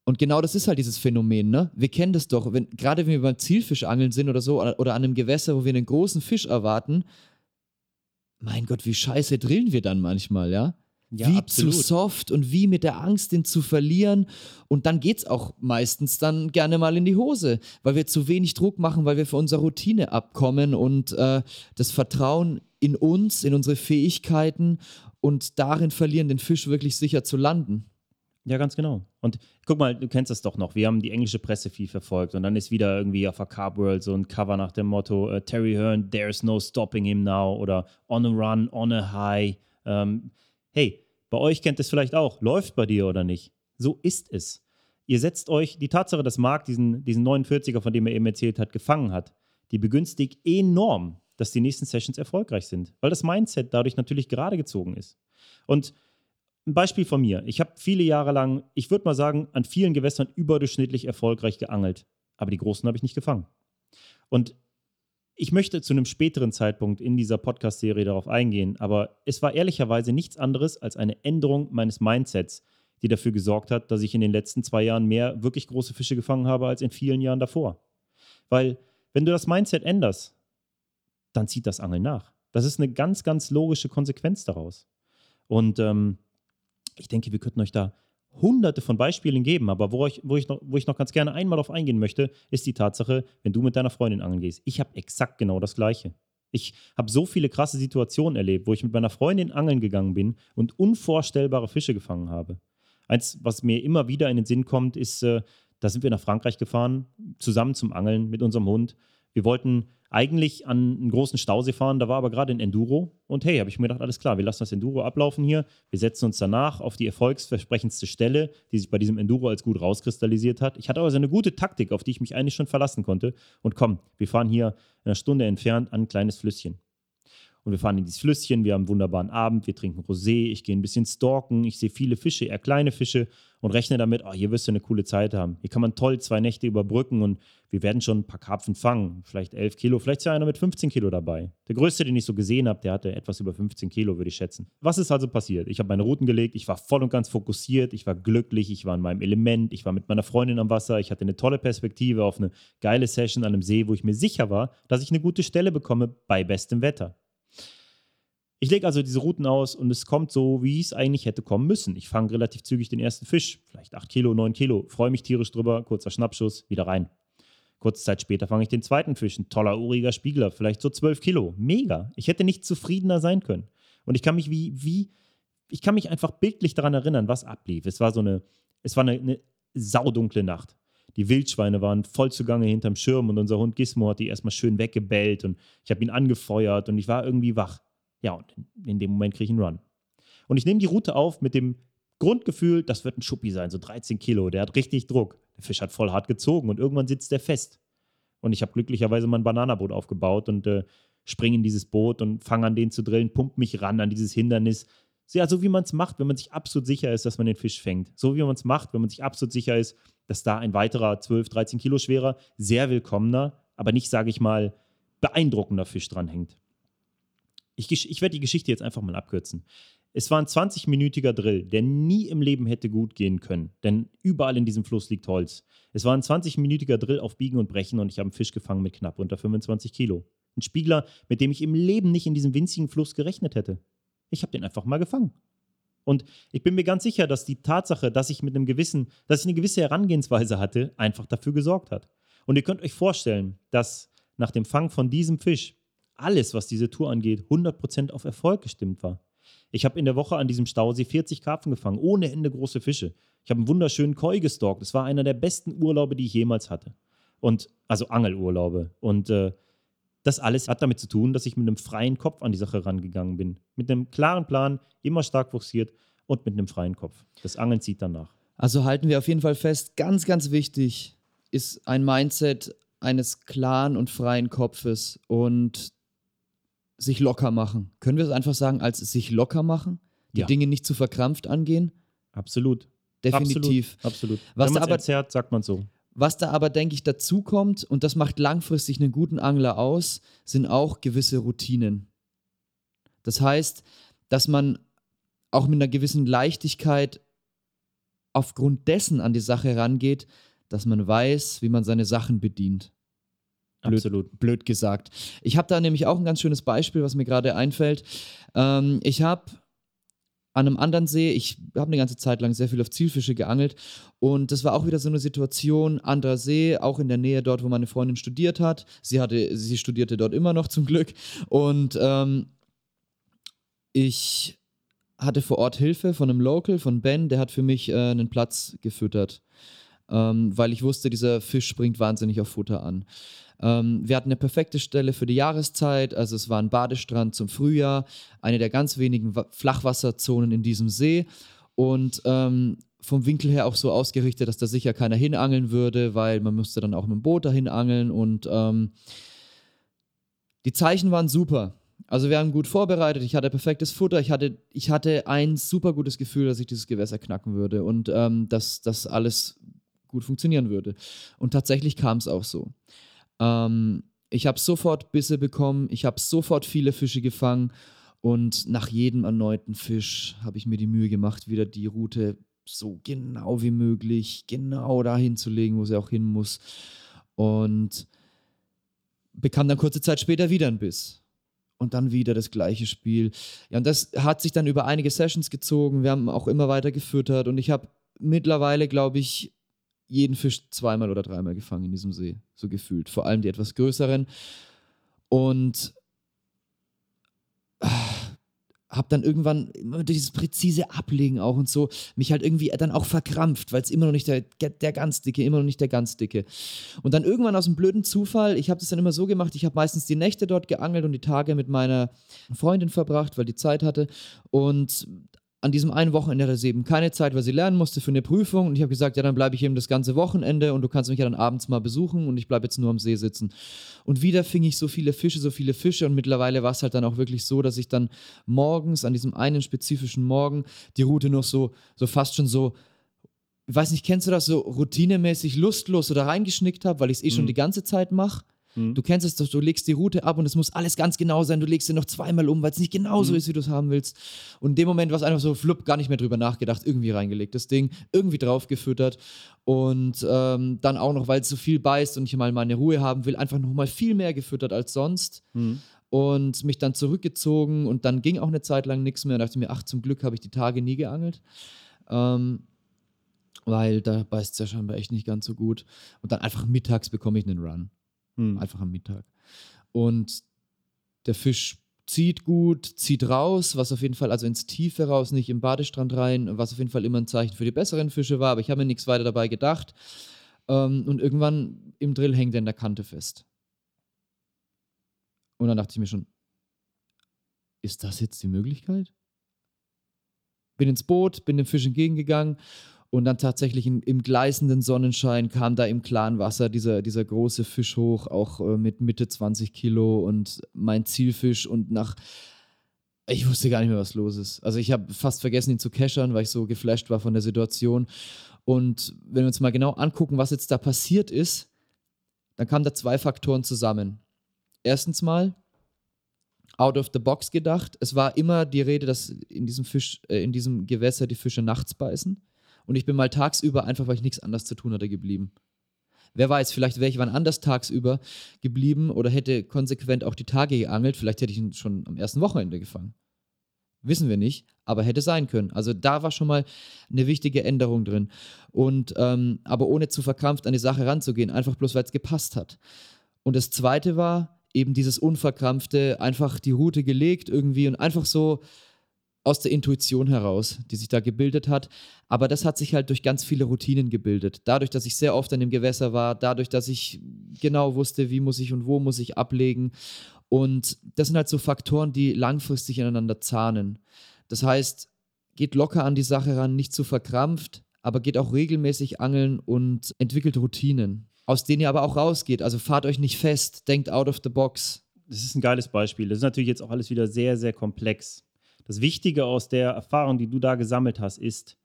und genau das ist halt dieses Phänomen, ne? Wir kennen das doch, wenn, gerade wenn wir beim Zielfischangeln sind oder so, oder, oder an einem Gewässer, wo wir einen großen Fisch erwarten, mein Gott, wie scheiße drillen wir dann manchmal, ja? Ja, wie absolut. zu soft und wie mit der Angst, den zu verlieren. Und dann geht es auch meistens dann gerne mal in die Hose, weil wir zu wenig Druck machen, weil wir für unsere Routine abkommen und äh, das Vertrauen in uns, in unsere Fähigkeiten und darin verlieren, den Fisch wirklich sicher zu landen. Ja, ganz genau. Und guck mal, du kennst das doch noch. Wir haben die englische Presse viel verfolgt und dann ist wieder irgendwie auf der Carb World so ein Cover nach dem Motto: äh, Terry Hearn, there's no stopping him now oder on a run, on a high. Ähm, hey, bei euch kennt es vielleicht auch. Läuft bei dir oder nicht? So ist es. Ihr setzt euch, die Tatsache, dass Marc diesen, diesen 49er, von dem er eben erzählt hat, gefangen hat, die begünstigt enorm, dass die nächsten Sessions erfolgreich sind, weil das Mindset dadurch natürlich gerade gezogen ist. Und ein Beispiel von mir. Ich habe viele Jahre lang, ich würde mal sagen, an vielen Gewässern überdurchschnittlich erfolgreich geangelt. Aber die großen habe ich nicht gefangen. Und ich möchte zu einem späteren Zeitpunkt in dieser Podcast-Serie darauf eingehen, aber es war ehrlicherweise nichts anderes als eine Änderung meines Mindsets, die dafür gesorgt hat, dass ich in den letzten zwei Jahren mehr wirklich große Fische gefangen habe als in vielen Jahren davor. Weil, wenn du das Mindset änderst, dann zieht das Angeln nach. Das ist eine ganz, ganz logische Konsequenz daraus. Und ähm, ich denke, wir könnten euch da hunderte von Beispielen geben, aber wo ich, wo, ich noch, wo ich noch ganz gerne einmal darauf eingehen möchte, ist die Tatsache, wenn du mit deiner Freundin angeln gehst. Ich habe exakt genau das Gleiche. Ich habe so viele krasse Situationen erlebt, wo ich mit meiner Freundin angeln gegangen bin und unvorstellbare Fische gefangen habe. Eins, was mir immer wieder in den Sinn kommt, ist, äh, da sind wir nach Frankreich gefahren, zusammen zum Angeln mit unserem Hund. Wir wollten eigentlich an einen großen Stausee fahren, da war aber gerade ein Enduro. Und hey, habe ich mir gedacht, alles klar, wir lassen das Enduro ablaufen hier. Wir setzen uns danach auf die erfolgsversprechendste Stelle, die sich bei diesem Enduro als gut rauskristallisiert hat. Ich hatte also eine gute Taktik, auf die ich mich eigentlich schon verlassen konnte. Und komm, wir fahren hier eine Stunde entfernt an ein kleines Flüsschen. Und wir fahren in dieses Flüsschen, wir haben einen wunderbaren Abend, wir trinken Rosé, ich gehe ein bisschen stalken, ich sehe viele Fische, eher kleine Fische und rechne damit, oh, hier wirst du eine coole Zeit haben. Hier kann man toll zwei Nächte überbrücken und wir werden schon ein paar Karpfen fangen. Vielleicht 11 Kilo, vielleicht ist ja einer mit 15 Kilo dabei. Der größte, den ich so gesehen habe, der hatte etwas über 15 Kilo, würde ich schätzen. Was ist also passiert? Ich habe meine Routen gelegt, ich war voll und ganz fokussiert, ich war glücklich, ich war in meinem Element, ich war mit meiner Freundin am Wasser, ich hatte eine tolle Perspektive auf eine geile Session an einem See, wo ich mir sicher war, dass ich eine gute Stelle bekomme bei bestem Wetter. Ich lege also diese Routen aus und es kommt so, wie es eigentlich hätte kommen müssen. Ich fange relativ zügig den ersten Fisch, vielleicht 8 Kilo, 9 Kilo, freue mich tierisch drüber, kurzer Schnappschuss, wieder rein. Kurze Zeit später fange ich den zweiten Fisch, ein toller, uriger Spiegler, vielleicht so 12 Kilo. Mega. Ich hätte nicht zufriedener sein können. Und ich kann mich wie, wie, ich kann mich einfach bildlich daran erinnern, was ablief. Es war so eine, es war eine, eine saudunkle Nacht. Die Wildschweine waren voll zugange hinterm Schirm und unser Hund Gizmo hat die erstmal schön weggebellt und ich habe ihn angefeuert und ich war irgendwie wach. Ja, und in dem Moment kriege ich einen Run. Und ich nehme die Route auf mit dem Grundgefühl, das wird ein Schuppi sein, so 13 Kilo. Der hat richtig Druck. Der Fisch hat voll hart gezogen und irgendwann sitzt der fest. Und ich habe glücklicherweise mein Bananaboot aufgebaut und äh, springe in dieses Boot und fange an, den zu drillen, pump mich ran an dieses Hindernis. Ja, so wie man es macht, wenn man sich absolut sicher ist, dass man den Fisch fängt. So wie man es macht, wenn man sich absolut sicher ist, dass da ein weiterer 12, 13 Kilo schwerer, sehr willkommener, aber nicht, sage ich mal, beeindruckender Fisch dranhängt. Ich, ich werde die Geschichte jetzt einfach mal abkürzen. Es war ein 20-minütiger Drill, der nie im Leben hätte gut gehen können, denn überall in diesem Fluss liegt Holz. Es war ein 20-minütiger Drill auf Biegen und Brechen und ich habe einen Fisch gefangen mit knapp unter 25 Kilo. Ein Spiegler, mit dem ich im Leben nicht in diesem winzigen Fluss gerechnet hätte. Ich habe den einfach mal gefangen. Und ich bin mir ganz sicher, dass die Tatsache, dass ich mit einem gewissen, dass ich eine gewisse Herangehensweise hatte, einfach dafür gesorgt hat. Und ihr könnt euch vorstellen, dass nach dem Fang von diesem Fisch alles, was diese Tour angeht, 100% auf Erfolg gestimmt war. Ich habe in der Woche an diesem Stausee 40 Karpfen gefangen, ohne Ende große Fische. Ich habe einen wunderschönen Koi gestalkt. Es war einer der besten Urlaube, die ich jemals hatte. Und, also Angelurlaube. Und äh, das alles hat damit zu tun, dass ich mit einem freien Kopf an die Sache rangegangen bin. Mit einem klaren Plan, immer stark forciert und mit einem freien Kopf. Das Angeln zieht danach. Also halten wir auf jeden Fall fest, ganz, ganz wichtig ist ein Mindset eines klaren und freien Kopfes und sich locker machen. Können wir es einfach sagen, als sich locker machen? Die Ja. Dinge nicht zu verkrampft angehen? Absolut. Definitiv. Absolut. absolut. Was Wenn da man erzerrt, sagt man so. Was da aber, denke ich, dazu kommt, und das macht langfristig einen guten Angler aus, sind auch gewisse Routinen. Das heißt, dass man auch mit einer gewissen Leichtigkeit aufgrund dessen an die Sache rangeht, dass man weiß, wie man seine Sachen bedient. Blöd. Absolut. Blöd gesagt. Ich habe da nämlich auch ein ganz schönes Beispiel, was mir gerade einfällt. Ähm, ich habe an einem anderen See, ich habe eine ganze Zeit lang sehr viel auf Zielfische geangelt und das war auch wieder so eine Situation, anderer See, auch in der Nähe dort, wo meine Freundin studiert hat. Sie, hatte, sie studierte dort immer noch zum Glück und ähm, ich hatte vor Ort Hilfe von einem Local, von Ben, der hat für mich äh, einen Platz gefüttert, ähm, weil ich wusste, dieser Fisch springt wahnsinnig auf Futter an. Ähm, wir hatten eine perfekte Stelle für die Jahreszeit, also es war ein Badestrand zum Frühjahr, eine der ganz wenigen Wa- Flachwasserzonen in diesem See. Und ähm, vom Winkel her auch so ausgerichtet, dass da sicher keiner hinangeln würde, weil man musste dann auch mit dem Boot dahin angeln. Und ähm, die Zeichen waren super. Also wir haben gut vorbereitet, ich hatte perfektes Futter, ich hatte, ich hatte ein super gutes Gefühl, dass ich dieses Gewässer knacken würde. Und ähm, dass das alles gut funktionieren würde. Und tatsächlich kam es auch so. Ähm, ich habe sofort Bisse bekommen, ich habe sofort viele Fische gefangen und nach jedem erneuten Fisch habe ich mir die Mühe gemacht, wieder die Route so genau wie möglich, genau dahin zu legen, wo sie auch hin muss. Und bekam dann kurze Zeit später wieder einen Biss. Und dann wieder das gleiche Spiel. Ja, und das hat sich dann über einige Sessions gezogen. Wir haben auch immer weiter gefüttert und ich habe mittlerweile, glaube ich, jeden Fisch zweimal oder dreimal gefangen in diesem See, so gefühlt. Vor allem die etwas größeren. Und habe dann irgendwann immer dieses präzise Ablegen auch und so mich halt irgendwie dann auch verkrampft, weil es immer noch nicht der, der ganz dicke, immer noch nicht der ganz dicke. Und dann irgendwann aus einem blöden Zufall, ich habe das dann immer so gemacht, ich habe meistens die Nächte dort geangelt und die Tage mit meiner Freundin verbracht, weil die Zeit hatte. Und an diesem einen Wochenende hatte sie eben keine Zeit, weil sie lernen musste für eine Prüfung. Und ich habe gesagt, ja, dann bleibe ich eben das ganze Wochenende und du kannst mich ja dann abends mal besuchen und ich bleibe jetzt nur am See sitzen. Und wieder fing ich so viele Fische, so viele Fische und mittlerweile war es halt dann auch wirklich so, dass ich dann morgens, an diesem einen spezifischen Morgen, die Route noch so, so fast schon so, ich weiß nicht, kennst du das, so routinemäßig lustlos oder reingeschnickt habe, weil ich es eh schon Mhm. die ganze Zeit mache. Mhm. Du kennst es doch, du legst die Route ab und es muss alles ganz genau sein. Du legst sie noch zweimal um, weil es nicht genau so Mhm. ist, wie du es haben willst. Und in dem Moment war es einfach so, flupp, gar nicht mehr drüber nachgedacht, irgendwie reingelegt, das Ding, irgendwie draufgefüttert. Und ähm, dann auch noch, weil es so viel beißt und ich mal meine Ruhe haben will, einfach nochmal viel mehr gefüttert als sonst. Mhm. Und mich dann zurückgezogen und dann ging auch eine Zeit lang nichts mehr. Da dachte ich mir, ach, zum Glück habe ich die Tage nie geangelt. Ähm, weil da beißt es ja scheinbar echt nicht ganz so gut. Und dann einfach mittags bekomme ich einen Run. Mhm. Einfach am Mittag. Und der Fisch zieht gut, zieht raus, was auf jeden Fall, also ins Tiefe raus, nicht im Badestrand rein, was auf jeden Fall immer ein Zeichen für die besseren Fische war, aber ich habe mir nichts weiter dabei gedacht. Ähm, und irgendwann im Drill hängt er in der Kante fest. Und dann dachte ich mir schon, ist das jetzt die Möglichkeit? Bin ins Boot, bin dem Fisch entgegengegangen und dann tatsächlich in, im gleißenden Sonnenschein kam da im klaren Wasser dieser, dieser große Fisch hoch, auch äh, mit Mitte 20 Kilo und mein Zielfisch und nach. Ich wusste gar nicht mehr, was los ist. Also ich habe fast vergessen, ihn zu cashern, weil ich so geflasht war von der Situation. Und wenn wir uns mal genau angucken, was jetzt da passiert ist, dann kamen da zwei Faktoren zusammen. Erstens mal, out of the box gedacht. Es war immer die Rede, dass in diesem Fisch, äh, in diesem Gewässer die Fische nachts beißen. Und ich bin mal tagsüber, einfach weil ich nichts anderes zu tun hatte, geblieben. Wer weiß, vielleicht wäre ich wann anders tagsüber geblieben oder hätte konsequent auch die Tage geangelt. Vielleicht hätte ich ihn schon am ersten Wochenende gefangen. Wissen wir nicht, aber hätte sein können. Also da war schon mal eine wichtige Änderung drin. Und ähm, aber ohne zu verkrampft an die Sache ranzugehen, einfach bloß weil es gepasst hat. Und das zweite war eben dieses unverkrampfte, einfach die Route gelegt irgendwie und einfach so aus der Intuition heraus, die sich da gebildet hat. Aber das hat sich halt durch ganz viele Routinen gebildet. Dadurch, dass ich sehr oft an dem Gewässer war, dadurch, dass ich genau wusste, wie muss ich und wo muss ich ablegen. Und das sind halt so Faktoren, die langfristig ineinander zahnen. Das heißt, geht locker an die Sache ran, nicht zu verkrampft, aber geht auch regelmäßig angeln und entwickelt Routinen, aus denen ihr aber auch rausgeht. Also fahrt euch nicht fest, denkt out of the box. Das ist ein geiles Beispiel. Das ist natürlich jetzt auch alles wieder sehr, sehr komplex. Das Wichtige aus der Erfahrung, die du da gesammelt hast, ist,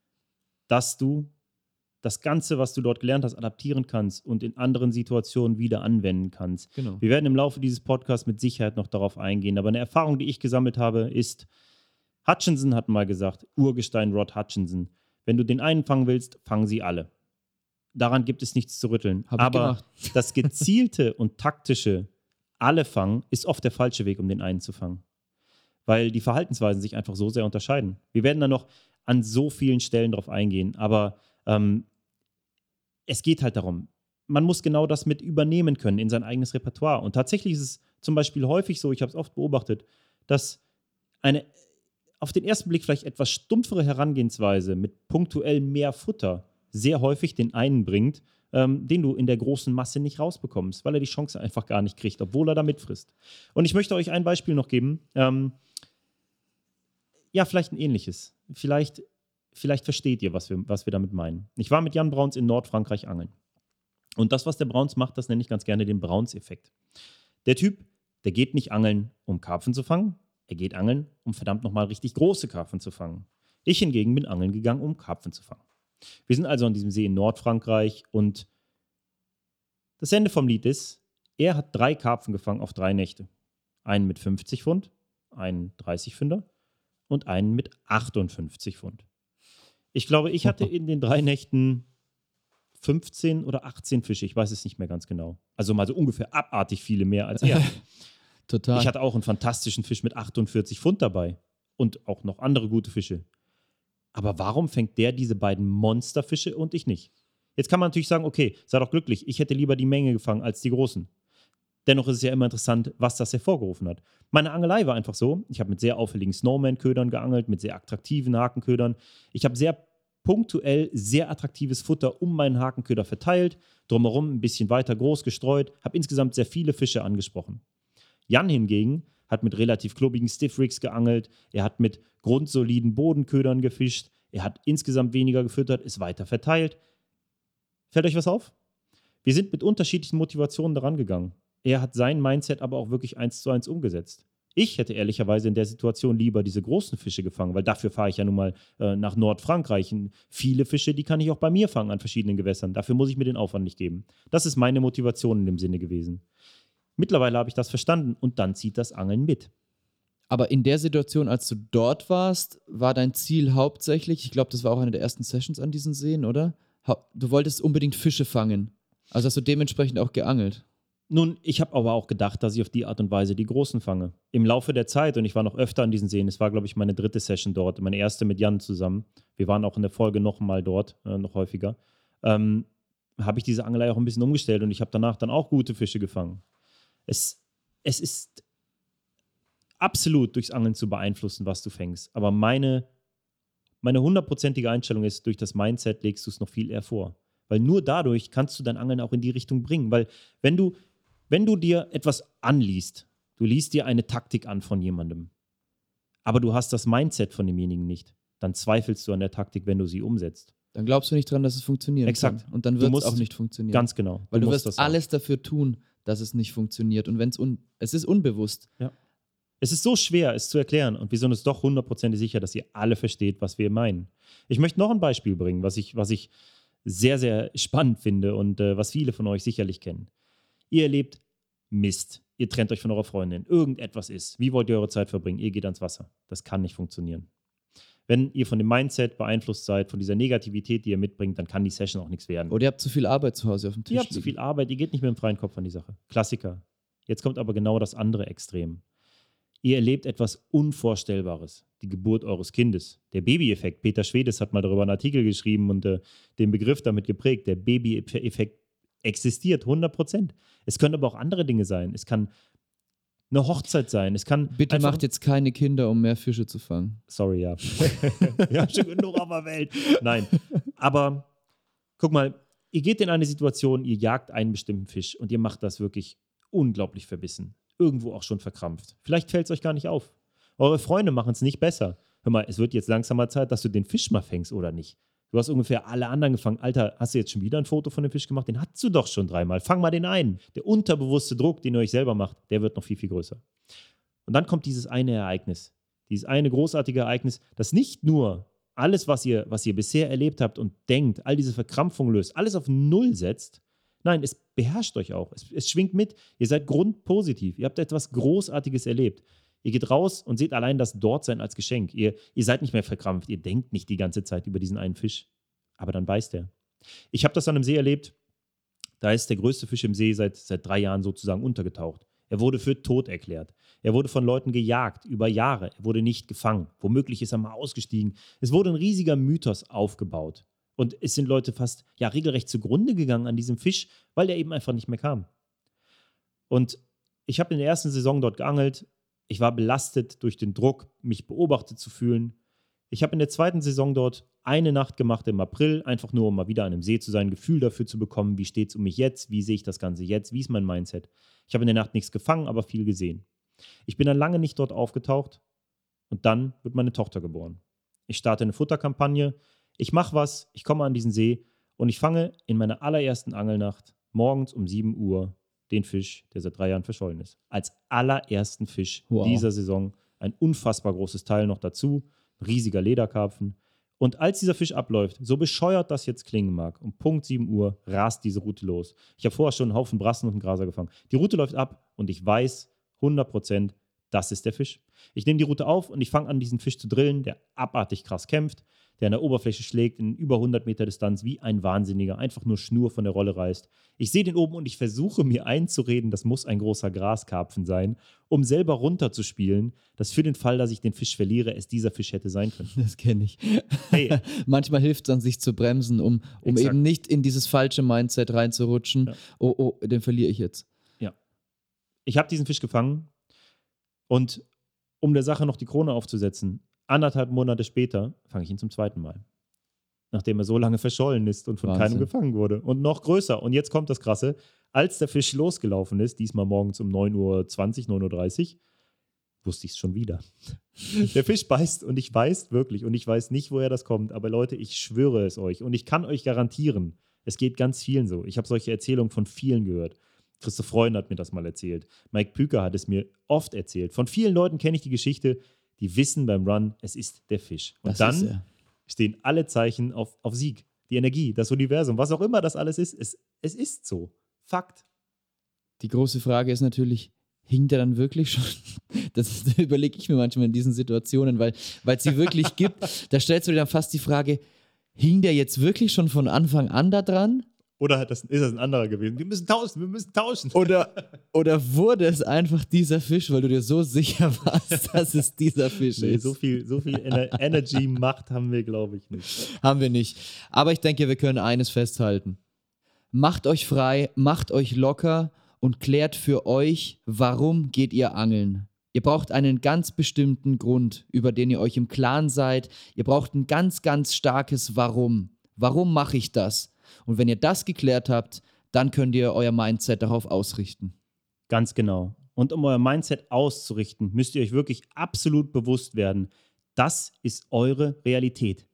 dass du das Ganze, was du dort gelernt hast, adaptieren kannst und in anderen Situationen wieder anwenden kannst. Genau. Wir werden im Laufe dieses Podcasts mit Sicherheit noch darauf eingehen. Aber eine Erfahrung, die ich gesammelt habe, ist, Hutchinson hat mal gesagt, Urgestein Rod Hutchinson, wenn du den einen fangen willst, fang sie alle. Daran gibt es nichts zu rütteln. Hab Aber das gezielte und taktische alle fangen ist oft der falsche Weg, um den einen zu fangen. Weil die Verhaltensweisen sich einfach so sehr unterscheiden. Wir werden da noch an so vielen Stellen drauf eingehen, aber ähm, es geht halt darum, man muss genau das mit übernehmen können in sein eigenes Repertoire. Und tatsächlich ist es zum Beispiel häufig so, ich habe es oft beobachtet, dass eine auf den ersten Blick vielleicht etwas stumpfere Herangehensweise mit punktuell mehr Futter sehr häufig den einen bringt, ähm, den du in der großen Masse nicht rausbekommst, weil er die Chance einfach gar nicht kriegt, obwohl er da mitfrisst. Und ich möchte euch ein Beispiel noch geben. Ähm, ja, vielleicht ein ähnliches. Vielleicht, vielleicht versteht ihr, was wir, was wir damit meinen. Ich war mit Jan Brauns in Nordfrankreich angeln. Und das, was der Brauns macht, das nenne ich ganz gerne den Brauns-Effekt. Der Typ, der geht nicht angeln, um Karpfen zu fangen. Er geht angeln, um verdammt nochmal richtig große Karpfen zu fangen. Ich hingegen bin angeln gegangen, um Karpfen zu fangen. Wir sind also an diesem See in Nordfrankreich und das Ende vom Lied ist, er hat drei Karpfen gefangen auf drei Nächte. Einen mit 50 Pfund, einen 30 Pfünder und einen mit 58 Pfund. Ich glaube, ich hatte in den drei Nächten 15 oder 18 Fische, ich weiß es nicht mehr ganz genau. Also mal so ungefähr abartig viele mehr als er. [LAUGHS] Total. Ich hatte auch einen fantastischen Fisch mit 48 Pfund dabei und auch noch andere gute Fische. Aber warum fängt der diese beiden Monsterfische und ich nicht? Jetzt kann man natürlich sagen, okay, sei doch glücklich, ich hätte lieber die Menge gefangen als die großen. Dennoch ist es ja immer interessant, was das hervorgerufen hat. Meine Angelei war einfach so, ich habe mit sehr auffälligen Snowman-Ködern geangelt, mit sehr attraktiven Hakenködern. Ich habe sehr punktuell sehr attraktives Futter um meinen Hakenköder verteilt, drumherum ein bisschen weiter groß gestreut, habe insgesamt sehr viele Fische angesprochen. Jan hingegen hat mit relativ klubbigen Stiffrigs geangelt, er hat mit grundsoliden Bodenködern gefischt, er hat insgesamt weniger gefüttert, ist weiter verteilt. Fällt euch was auf? Wir sind mit unterschiedlichen Motivationen daran gegangen. Er hat sein Mindset aber auch wirklich eins zu eins umgesetzt. Ich hätte ehrlicherweise in der Situation lieber diese großen Fische gefangen, weil dafür fahre ich ja nun mal äh, nach Nordfrankreich. Und viele Fische, die kann ich auch bei mir fangen an verschiedenen Gewässern. Dafür muss ich mir den Aufwand nicht geben. Das ist meine Motivation in dem Sinne gewesen. Mittlerweile habe ich das verstanden und dann zieht das Angeln mit. Aber in der Situation, als du dort warst, war dein Ziel hauptsächlich, ich glaube, das war auch eine der ersten Sessions an diesen Seen, oder? Du wolltest unbedingt Fische fangen. Also hast du dementsprechend auch geangelt. Nun, ich habe aber auch gedacht, dass ich auf die Art und Weise die Großen fange. Im Laufe der Zeit, und ich war noch öfter an diesen Seen, es war, glaube ich, meine dritte Session dort, meine erste mit Jan zusammen. Wir waren auch in der Folge noch mal dort, äh, noch häufiger. Ähm, habe ich diese Angelei auch ein bisschen umgestellt und ich habe danach dann auch gute Fische gefangen. Es, es ist absolut durchs Angeln zu beeinflussen, was du fängst. Aber meine, meine hundertprozentige Einstellung ist, durch das Mindset legst du es noch viel eher vor. Weil nur dadurch kannst du dein Angeln auch in die Richtung bringen. Weil wenn du, wenn du dir etwas anliest, du liest dir eine Taktik an von jemandem, aber du hast das Mindset von demjenigen nicht, dann zweifelst du an der Taktik, wenn du sie umsetzt. Dann glaubst du nicht dran, dass es funktionieren Exakt. kann. Und dann Du wird es auch nicht funktionieren. Ganz genau. Weil du, musst wirst auch. alles dafür tun, dass es nicht funktioniert. Und wenn es un es ist unbewusst. Es ist so schwer, es zu erklären und wir sind uns doch hundertprozentig sicher, dass ihr alle versteht, was wir meinen. Ich möchte noch ein Beispiel bringen, was ich, was ich sehr, sehr spannend finde und äh, was viele von euch sicherlich kennen. Ihr erlebt Mist. Ihr trennt euch von eurer Freundin. Irgendetwas ist. Wie wollt ihr eure Zeit verbringen? Ihr geht ans Wasser. Das kann nicht funktionieren. Wenn ihr von dem Mindset beeinflusst seid, von dieser Negativität, die ihr mitbringt, dann kann die Session auch nichts werden. Oder ihr habt zu viel Arbeit zu Hause auf dem Tisch. Ihr habt zu liegen. viel Arbeit, ihr geht nicht mit dem freien Kopf an die Sache. Klassiker. Jetzt kommt aber genau das andere Extrem. Ihr erlebt etwas Unvorstellbares, die Geburt eures Kindes. Der Baby-Effekt. Peter Schwedes hat mal darüber einen Artikel geschrieben und äh, den Begriff damit geprägt. Der Baby-Effekt existiert 100 Prozent. Es können aber auch andere Dinge sein. Es kann eine Hochzeit sein. Es kann Bitte macht jetzt keine Kinder, um mehr Fische zu fangen. Sorry, ja. [LAUGHS] Wir haben schon genug auf der Welt. Nein, aber guck mal, ihr geht in eine Situation, ihr jagt einen bestimmten Fisch und ihr macht das wirklich unglaublich verbissen. Irgendwo auch schon verkrampft. Vielleicht fällt es euch gar nicht auf. Eure Freunde machen es nicht besser. Hör mal, es wird jetzt langsam mal Zeit, dass du den Fisch mal fängst, oder nicht? Du hast ungefähr alle anderen gefangen. Alter, hast du jetzt schon wieder ein Foto von dem Fisch gemacht? Den hattest du doch schon dreimal. Fang mal den ein. Der unterbewusste Druck, den ihr euch selber macht, der wird noch viel, viel größer. Und dann kommt dieses eine Ereignis, dieses eine großartige Ereignis, das nicht nur alles, was ihr, was ihr bisher erlebt habt und denkt, all diese Verkrampfung löst, alles auf Null setzt. Nein, es beherrscht euch auch. Es, es schwingt mit. Ihr seid grundpositiv. Ihr habt etwas Großartiges erlebt. Ihr geht raus und seht allein das Dortsein als Geschenk. Ihr, ihr seid nicht mehr verkrampft. Ihr denkt nicht die ganze Zeit über diesen einen Fisch. Aber dann beißt er. Ich habe das an einem See erlebt. Da ist der größte Fisch im See seit, seit drei Jahren sozusagen untergetaucht. Er wurde für tot erklärt. Er wurde von Leuten gejagt über Jahre. Er wurde nicht gefangen. Womöglich ist er mal ausgestiegen. Es wurde ein riesiger Mythos aufgebaut. Und es sind Leute fast ja regelrecht zugrunde gegangen an diesem Fisch, weil er eben einfach nicht mehr kam. Und ich habe in der ersten Saison dort geangelt. Ich war belastet durch den Druck, mich beobachtet zu fühlen. Ich habe in der zweiten Saison dort eine Nacht gemacht im April, einfach nur um mal wieder an einem See zu sein, ein Gefühl dafür zu bekommen, wie steht es um mich jetzt, wie sehe ich das Ganze jetzt, wie ist mein Mindset. Ich habe in der Nacht nichts gefangen, aber viel gesehen. Ich bin dann lange nicht dort aufgetaucht und dann wird meine Tochter geboren. Ich starte eine Futterkampagne, ich mache was, ich komme an diesen See und ich fange in meiner allerersten Angelnacht morgens um 7 Uhr den Fisch, der seit drei Jahren verschollen ist. Als allerersten Fisch Wow. dieser Saison. Ein unfassbar großes Teil noch dazu. Riesiger Lederkarpfen. Und als dieser Fisch abläuft, so bescheuert das jetzt klingen mag, um Punkt 7 Uhr rast diese Route los. Ich habe vorher schon einen Haufen Brassen und einen Graser gefangen. Die Route läuft ab und ich weiß 100%, das ist der Fisch. Ich nehme die Route auf und ich fange an, diesen Fisch zu drillen, der abartig krass kämpft, der an der Oberfläche schlägt in über 100 Meter Distanz wie ein Wahnsinniger, einfach nur Schnur von der Rolle reißt. Ich sehe den oben und ich versuche mir einzureden, das muss ein großer Graskarpfen sein, um selber runterzuspielen, dass für den Fall, dass ich den Fisch verliere, es dieser Fisch hätte sein können. [LAUGHS] Das kenne ich. Hey, [LAUGHS] Manchmal hilft es an sich zu bremsen, um, um Exakt. eben nicht in dieses falsche Mindset reinzurutschen. Ja. Oh, oh, den verliere ich jetzt. ich habe diesen Fisch gefangen und um der Sache noch die Krone aufzusetzen, anderthalb Monate später fange ich ihn zum zweiten Mal. Nachdem er so lange verschollen ist und von Wahnsinn. keinem gefangen wurde. Und noch größer. Und jetzt kommt das Krasse. Als der Fisch losgelaufen ist, diesmal morgens um 9.20 Uhr, 9.30 Uhr, wusste ich es schon wieder. [LAUGHS] Der Fisch beißt und ich weiß wirklich und ich weiß nicht, woher das kommt, aber Leute, ich schwöre es euch und ich kann euch garantieren, es geht ganz vielen so. Ich habe solche Erzählungen von vielen gehört. Christoph Freund hat mir das mal erzählt. Mike Püker hat es mir oft erzählt. Von vielen Leuten kenne ich die Geschichte, die wissen beim Run, es ist der Fisch. Und Das dann er. stehen alle Zeichen auf, auf Sieg. Die Energie, das Universum, was auch immer das alles ist, es, es ist so. Fakt. Die große Frage ist natürlich, hing der dann wirklich schon? [LAUGHS] Das [LAUGHS] überlege ich mir manchmal in diesen Situationen, weil es sie wirklich gibt. [LAUGHS] Da stellst du dir dann fast die Frage, hing der jetzt wirklich schon von Anfang an da dran? Oder hat das, ist das ein anderer gewesen? Wir müssen tauschen, wir müssen tauschen. Oder, [LAUGHS] oder wurde es einfach dieser Fisch, weil du dir so sicher warst, dass es dieser Fisch Nee, ist? so viel, so viel Ener Energy, Macht haben wir, glaube ich, nicht. Haben wir nicht. Aber ich denke, wir können eines festhalten. Macht euch frei, macht euch locker und klärt für euch, warum geht ihr angeln. Ihr braucht einen ganz bestimmten Grund, über den ihr euch im Klaren seid. Ihr braucht ein ganz, ganz starkes Warum. Warum mache ich das? Und wenn ihr das geklärt habt, dann könnt ihr euer Mindset darauf ausrichten. Ganz genau. Und um euer Mindset auszurichten, müsst ihr euch wirklich absolut bewusst werden, das ist eure Realität.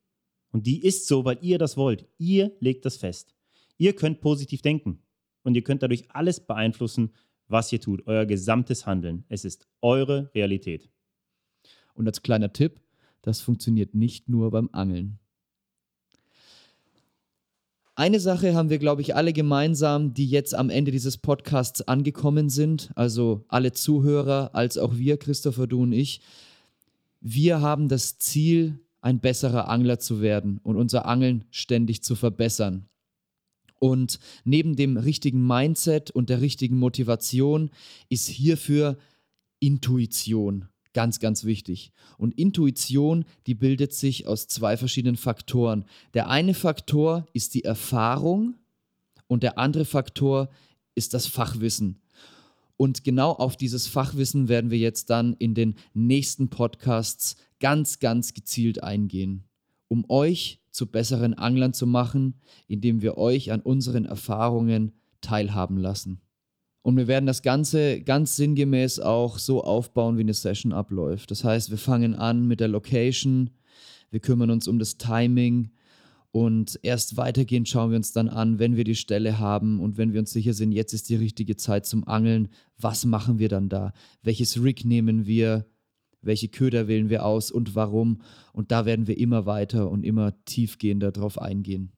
Und die ist so, weil ihr das wollt. Ihr legt das fest. Ihr könnt positiv denken. Und ihr könnt dadurch alles beeinflussen, was ihr tut. Euer gesamtes Handeln. Es ist eure Realität. Und als kleiner Tipp, das funktioniert nicht nur beim Angeln. Eine Sache haben wir, glaube ich, alle gemeinsam, die jetzt am Ende dieses Podcasts angekommen sind, also alle Zuhörer, als auch wir, Christopher, du und ich. Wir haben das Ziel, ein besserer Angler zu werden und unser Angeln ständig zu verbessern. Und neben dem richtigen Mindset und der richtigen Motivation ist hierfür Intuition ganz, ganz wichtig. Und Intuition, die bildet sich aus zwei verschiedenen Faktoren. Der eine Faktor ist die Erfahrung und der andere Faktor ist das Fachwissen. Und genau auf dieses Fachwissen werden wir jetzt dann in den nächsten Podcasts ganz, ganz gezielt eingehen, um euch zu besseren Anglern zu machen, indem wir euch an unseren Erfahrungen teilhaben lassen. Und wir werden das Ganze ganz sinngemäß auch so aufbauen, wie eine Session abläuft. Das heißt, wir fangen an mit der Location, wir kümmern uns um das Timing und erst weitergehend schauen wir uns dann an, wenn wir die Stelle haben und wenn wir uns sicher sind, jetzt ist die richtige Zeit zum Angeln, was machen wir dann da? Welches Rig nehmen wir? Welche Köder wählen wir aus und warum? Und da werden wir immer weiter und immer tiefgehender drauf eingehen.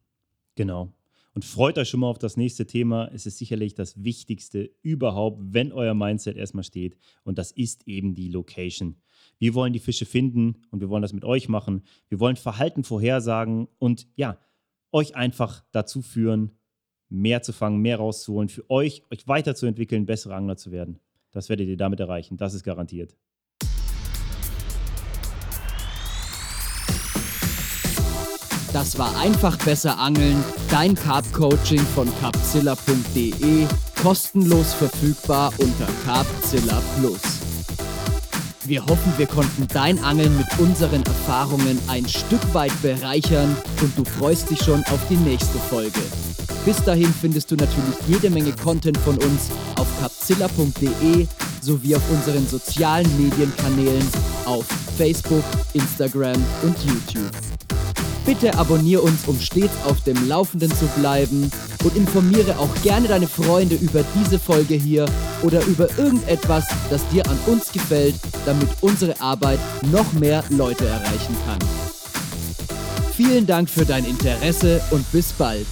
Genau. Und freut euch schon mal auf das nächste Thema. Es ist sicherlich das Wichtigste überhaupt, wenn euer Mindset erstmal steht. Und das ist eben die Location. Wir wollen die Fische finden und wir wollen das mit euch machen. Wir wollen Verhalten vorhersagen und ja, euch einfach dazu führen, mehr zu fangen, mehr rauszuholen, für euch, euch weiterzuentwickeln, bessere Angler zu werden. Das werdet ihr damit erreichen. Das ist garantiert. Das war einfach besser angeln, dein Carp Coaching von carpzilla.de, kostenlos verfügbar unter Carpzilla Plus. Wir hoffen, wir konnten dein Angeln mit unseren Erfahrungen ein Stück weit bereichern und du freust dich schon auf die nächste Folge. Bis dahin findest du natürlich jede Menge Content von uns auf capzilla.de sowie auf unseren sozialen Medienkanälen auf Facebook, Instagram und YouTube. Bitte abonniere uns, um stets auf dem Laufenden zu bleiben und informiere auch gerne deine Freunde über diese Folge hier oder über irgendetwas, das dir an uns gefällt, damit unsere Arbeit noch mehr Leute erreichen kann. Vielen Dank für dein Interesse und bis bald.